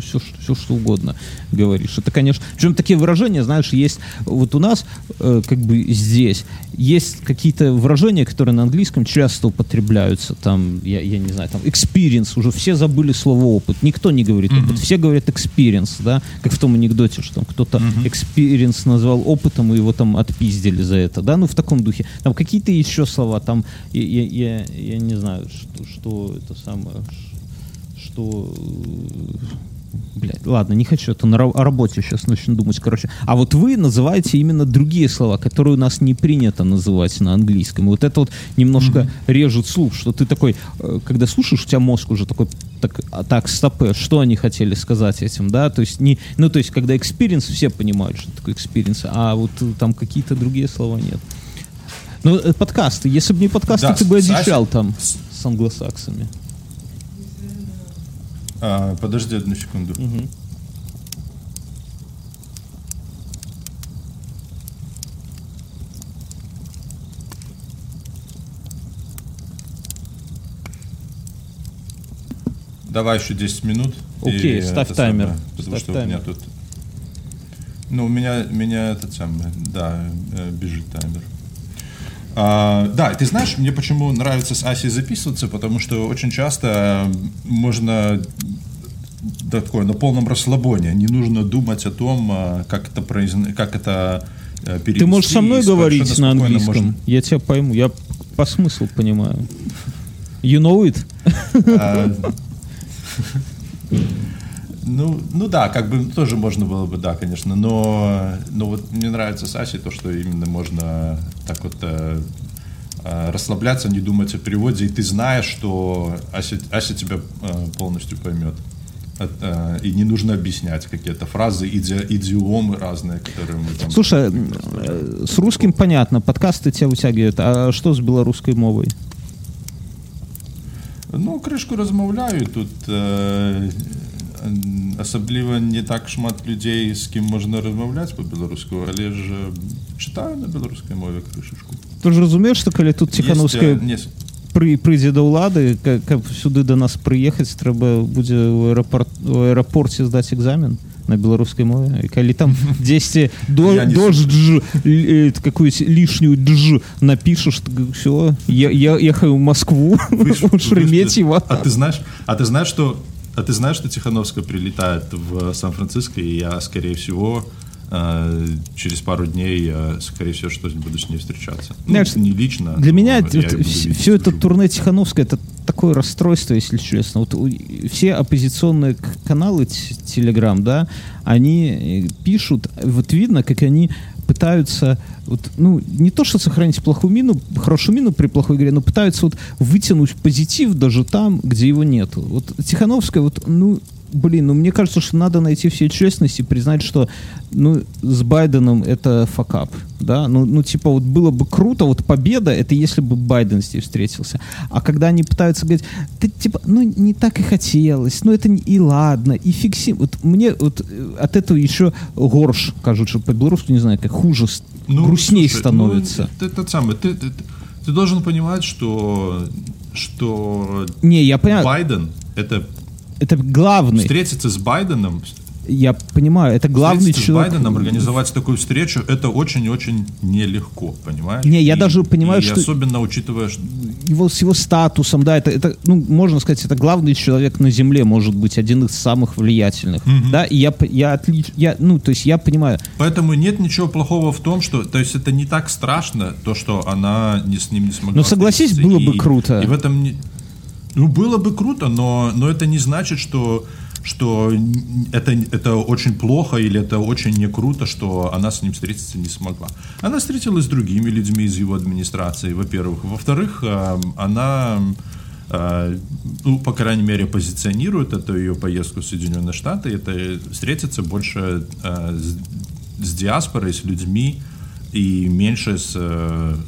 все, все, все, что угодно говоришь. Это, конечно, причем такие выражения, знаешь, есть вот у нас, э, как бы здесь, есть какие-то выражения, которые на английском часто употребляются, там, я, я не знаю, там, experience, уже все забыли слово опыт, никто не говорит опыт, все говорят experience, да, как в том анекдоте, что там кто-то experience назвал опытом, и его там отпиздили за это, да, ну, в таком духе. Там какие-то еще слова, там, я, я, я, я не знаю, что, что это самое, что... Блядь, ладно, не хочу, это на о работе сейчас начну думать, короче. А вот вы называете именно другие слова, которые у нас не принято называть на английском. И вот это вот немножко режет слух, что ты такой, э, когда слушаешь, у тебя мозг уже такой, так, а, так, стопы, что они хотели сказать этим, да? То есть, не, ну, то есть, когда experience, все понимают, что такое experience, а вот э, там какие-то другие слова нет. Ну, э, подкасты, если бы не подкасты, Да, ты бы Саша- одичал там с англосаксами. А, подожди одну секунду. Давай еще 10 минут. Окей, и ставь таймер. самое, потому Ставь что у меня таймер. тут... Ну, у меня, меня этот самый, да, э, бежит таймер. А, да, ты знаешь, мне почему нравится с Асей записываться, потому что очень часто можно такое на полном расслабоне, не нужно думать о том, а, как это произн... как это э, перевести. Ты можешь со мной говорить на английском. можно- Я тебя пойму. Я по смыслу понимаю. You know it? А, Ну, ну да, как бы тоже можно было бы, да, конечно, но, но вот мне нравится с Асей то, что именно можно так вот э, э, расслабляться, не думать о переводе, и ты знаешь, что Ася, Ася тебя э, полностью поймет. От, э, И не нужно объяснять какие-то фразы, иди- идиомы разные, которые мы там... Слушай, э, с русским понятно, подкасты тебя вытягивают. А что с белорусской мовой? Ну, кришку розмовляю тут. Е, асабліва не так шмат людзей з кім можна размаўляць по-беларуску але ж чытаю на беларускай мове крышачку ты ж разумееш што калі тут ціхановская не пры прыйдзе да ўлады каб сюды да нас прыехаць трэба будзе ў аэрапорт у аэрапорце здаць экзамен на беларускай мове і калі там дзесьці до дождж какую лишнюю дж напишешь все я я ехаю в москву шереметьево а ты знаешь а ты знаешь что а ты знаешь что тихановская прилетает в сан-франциско и я скорее всего Э, в через пару дней я, скорее всего, что буду с ней встречаться. Ну, Знаешь, не лично. Для меня вот, все это турне Тихановская это такое расстройство, если честно. Вот все оппозиционные каналы Телеграм, да, они э, пишут, вот видно, как они пытаются вот, ну, не то, что сохранить плохую мину, хорошую мину при плохой игре, но пытаются вот вытянуть позитив даже там, где его нету. Вот Тихановская, вот, ну, блин, ну мне кажется, что надо найти все честность и признать, что ну, с Байденом это факап, да, ну, ну, типа, вот было бы круто, вот победа, это если бы Байден здесь встретился, а когда они пытаются говорить, ты, типа, ну, не так и хотелось, ну, это не, и ладно, и фикси, вот мне вот э, от этого еще горш, кажется, по-белорусски, не знаю, как хуже, ну, грустней слушай, становится. Ну, ты, ты, самый, ты, ты, ты должен понимать, что, что не, я понимаю. Байден это это главный. Встретиться с Байденом я понимаю, это главный человек. с Байденом организовать такую встречу, это очень-очень нелегко, понимаешь? Не, я и, даже понимаю, и что... особенно учитывая, что... Его, с его статусом, да, это, это, ну, можно сказать, это главный человек на Земле, может быть, один из самых влиятельных, угу. да, и я, я, отлич, я, ну, то есть я понимаю... Поэтому нет ничего плохого в том, что, то есть это не так страшно, то, что она не, с ним не смогла... Ну, согласись, было и, бы круто. И в этом... Не... Ну, было бы круто, но, но это не значит, что, что это, это очень плохо или это очень не круто, что она с ним встретиться не смогла. Она встретилась с другими людьми из его администрации, во-первых. Во-вторых, э, она, э, ну, по крайней мере, позиционирует эту ее поездку в Соединенные Штаты, это встретиться больше э, с диаспорой, с людьми, и меньше с,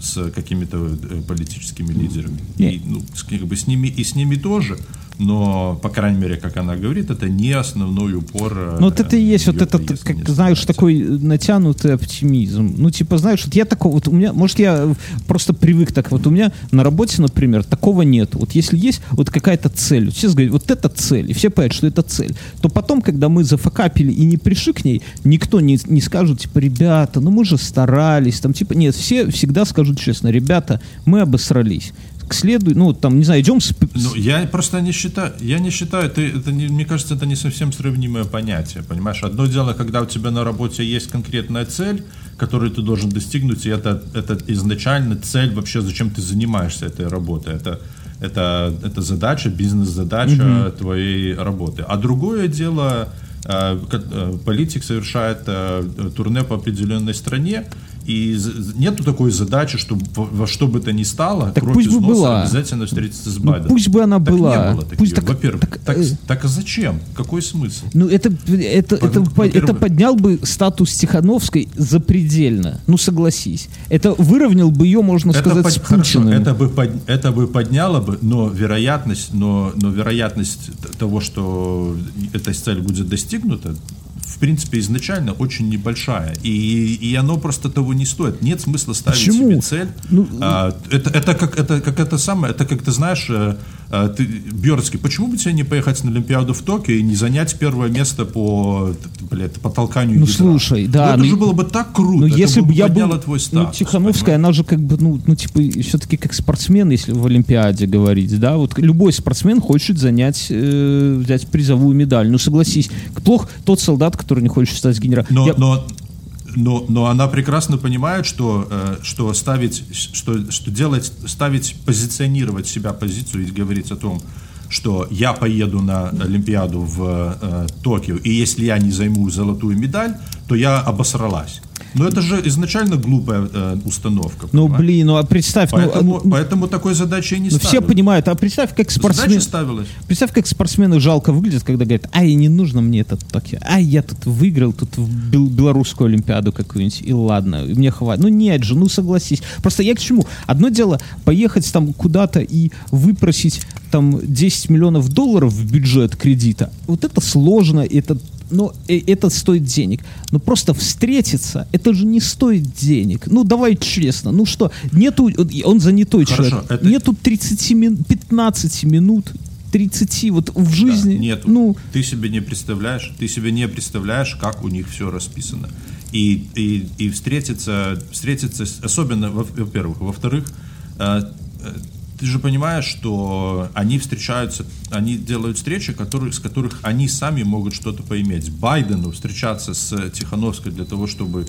с какими-то э, политическими лидерами. И, ну, с, как бы с ними, и с ними тоже но, по крайней мере, как она говорит, это не основной упор. Э, ну, вот это и есть вот этот, как знаешь, такой натянутый оптимизм. Ну, типа, знаешь, вот я такой, вот у меня, может, я просто привык так, вот у меня на работе, например, такого нет. Вот если есть вот какая-то цель, все говорят, вот это цель, и все понимают, что это цель, то потом, когда мы зафакапили и не пришли к ней, никто не, не скажет, типа, ребята, ну мы же старались, там, типа, нет, все всегда скажут честно, ребята, мы обосрались следует, ну, там, не знаю, идем... С... Ну, я просто не считаю, я не считаю, ты, это не, мне кажется, это не совсем сравнимое понятие, понимаешь? Одно дело, когда у тебя на работе есть конкретная цель, которую ты должен достигнуть, и это, это изначально цель вообще, зачем ты занимаешься этой работой. Это, это, это задача, бизнес-задача mm-hmm. твоей работы. А другое дело, э, э, политик совершает э, турне по определенной стране, и нету такой задачи, что во что бы то ни стало, так кровь пусть бы была. обязательно встретиться с Байденом. Ну, пусть бы она так была. Не было пусть так, Во-первых, так, так, э... так а зачем? Какой смысл? Ну, это, это, это, это поднял бы статус Тихановской запредельно. Ну, согласись. Это выровнял бы ее, можно это сказать, под, с Путиным. Хорошо, это бы, под, это бы подняло бы, но вероятность, но, но вероятность того, что эта цель будет достигнута, в принципе, изначально очень небольшая. И, и оно просто того не стоит. Нет смысла ставить Почему? себе цель. Ну, а, это, это, как, это как это самое, это как ты знаешь, э, э, ты, Бёрдский, почему бы тебе не поехать на Олимпиаду в Токио и не занять первое место по, блядь, по толканию Ну, ядра? слушай, да. Ну, это ну, же было бы так круто. Ну, если бы я был, твой статус, ну, Тихановская, понимаешь? она же как бы, ну, ну типа, все-таки как спортсмен, если в Олимпиаде говорить, да, вот любой спортсмен хочет занять, э, взять призовую медаль. Ну, согласись, плохо тот солдат, который не хочет стать генералом. Но, Я... но, но, но она прекрасно понимает, что, э, что ставить, что, что делать, ставить, позиционировать себя позицию и говорить о том, что я поеду на Олимпиаду в э, Токио, и если я не займу золотую медаль, то я обосралась. Но это же изначально глупая э, установка. Ну, понимаешь? блин, ну а представь, ну, Поэтому, ну, поэтому такой задачи и не ну, ставили. все понимают, а представь, как спортсмен... Представь, как спортсмены жалко выглядят, когда говорят, ай, не нужно мне это Токио, ай, я тут выиграл тут в бел- белорусскую олимпиаду какую-нибудь, и ладно, мне хватит. Ну нет же, ну согласись. Просто я к чему? Одно дело поехать там куда-то и выпросить там 10 миллионов долларов в бюджет кредита. Вот это сложно, это э, это стоит денег. Но просто встретиться, это же не стоит денег. Ну, давай честно. Ну что, нету, он занятой Хорошо, человек. это- Нету 30 минут, 15 минут, 30 вот в жизни. Да, нету. Ну, Ты себе не представляешь, ты себе не представляешь, как у них все расписано. И, и, и встретиться, встретиться, особенно, во- во-первых, во-вторых, э, э, ты же понимаешь, что они встречаются, они делают встречи, которые, с которых они сами могут что-то поиметь. Байдену встречаться с Тихановской для того, чтобы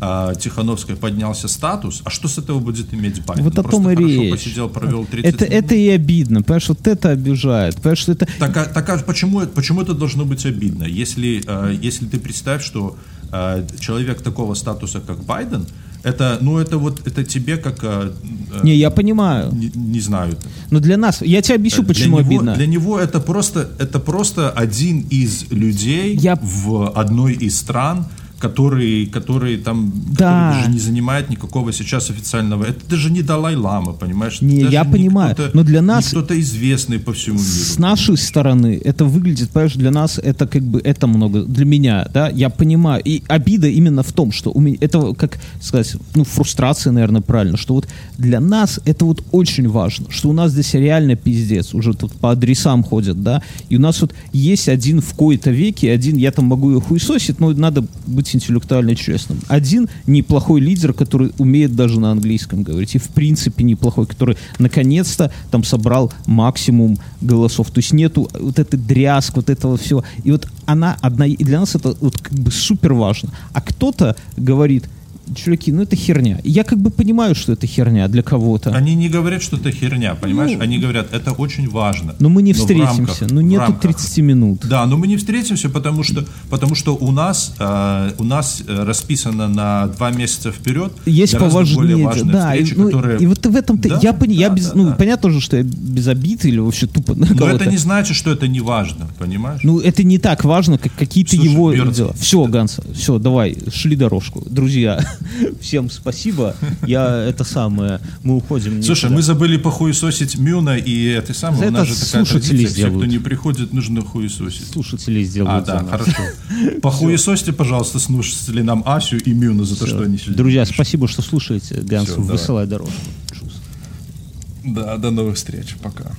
э, Тихановской поднялся статус, а что с этого будет иметь Байден? вот о Просто том и хорошо речь. посидел, провел 30 это, минут. это и обидно, понимаешь, вот это обижает. Понимаешь, что это... Так, а, так а почему, почему это должно быть обидно? Если, э, если ты представь, что э, человек такого статуса, как Байден, это, ну, это вот, это тебе как, э, Не, я понимаю. не, не знаю, Но для нас... Я тебе объясню, для почему него, обидно. Для него это просто, это просто один из людей Я- в одной из стран, который, который там Да. даже не занимает никакого сейчас официального. Это даже не Далай-Лама, понимаешь? Не, Даже я не понимаю, но для нас- кто-то известный по всему миру. С нашей стороны это выглядит, понимаешь, для нас это как бы это много, для меня, да, я понимаю. И обида именно в том, что у меня, это как сказать, ну, фрустрация, наверное, правильно, что вот для нас это вот очень важно, что у нас здесь реально пиздец, уже тут по адресам ходят, да, и у нас вот есть один в кои-то веке, один, я там могу ее хуесосить, но надо быть интеллектуально честным. Один неплохой лидер, который умеет даже на английском говорить, и в принципе неплохой, который наконец-то там собрал максимум голосов. То есть нету вот этой дрязг, вот этого всего. И вот она одна, и для нас это вот как бы супер важно. А кто-то говорит, чуваки, ну это херня. И я как бы понимаю, что это херня для кого-то. Они не говорят, что это херня, понимаешь? Ну, Они говорят, это очень важно. Но мы не в встретимся, рамках- ну в нету рамках- 30 минут. Да, но мы не встретимся, потому что, потому что у нас, э, у нас э, расписано на два месяца вперед Есть поважнее, более да, и, встречи, ну, которые... и вот в этом-то Да, я, я да, без, да, ну да. понятно же, что я без обид или вообще тупо на Но это не значит, что это не важно, понимаешь? Ну, это не так важно, как какие-то его Бернс, дела. Все, Ганс, все, давай, шли дорожку. Друзья, всем спасибо. Я это самое, мы уходим. Слушай, никуда. мы забыли похуесосить Мюна, и это самое, За у нас это же такая слушатели традиция, все, кто сделают. не приходит, нужно хуесосить. слушатели А, сделают за да, нас. хорошо. Похуесосьте, пожалуйста, слушатели нам Асю и Мюна за то, что они сегодня Друзья, спасибо, что слушаете. Ганс, высылай дорожку. Да, до новых встреч, пока.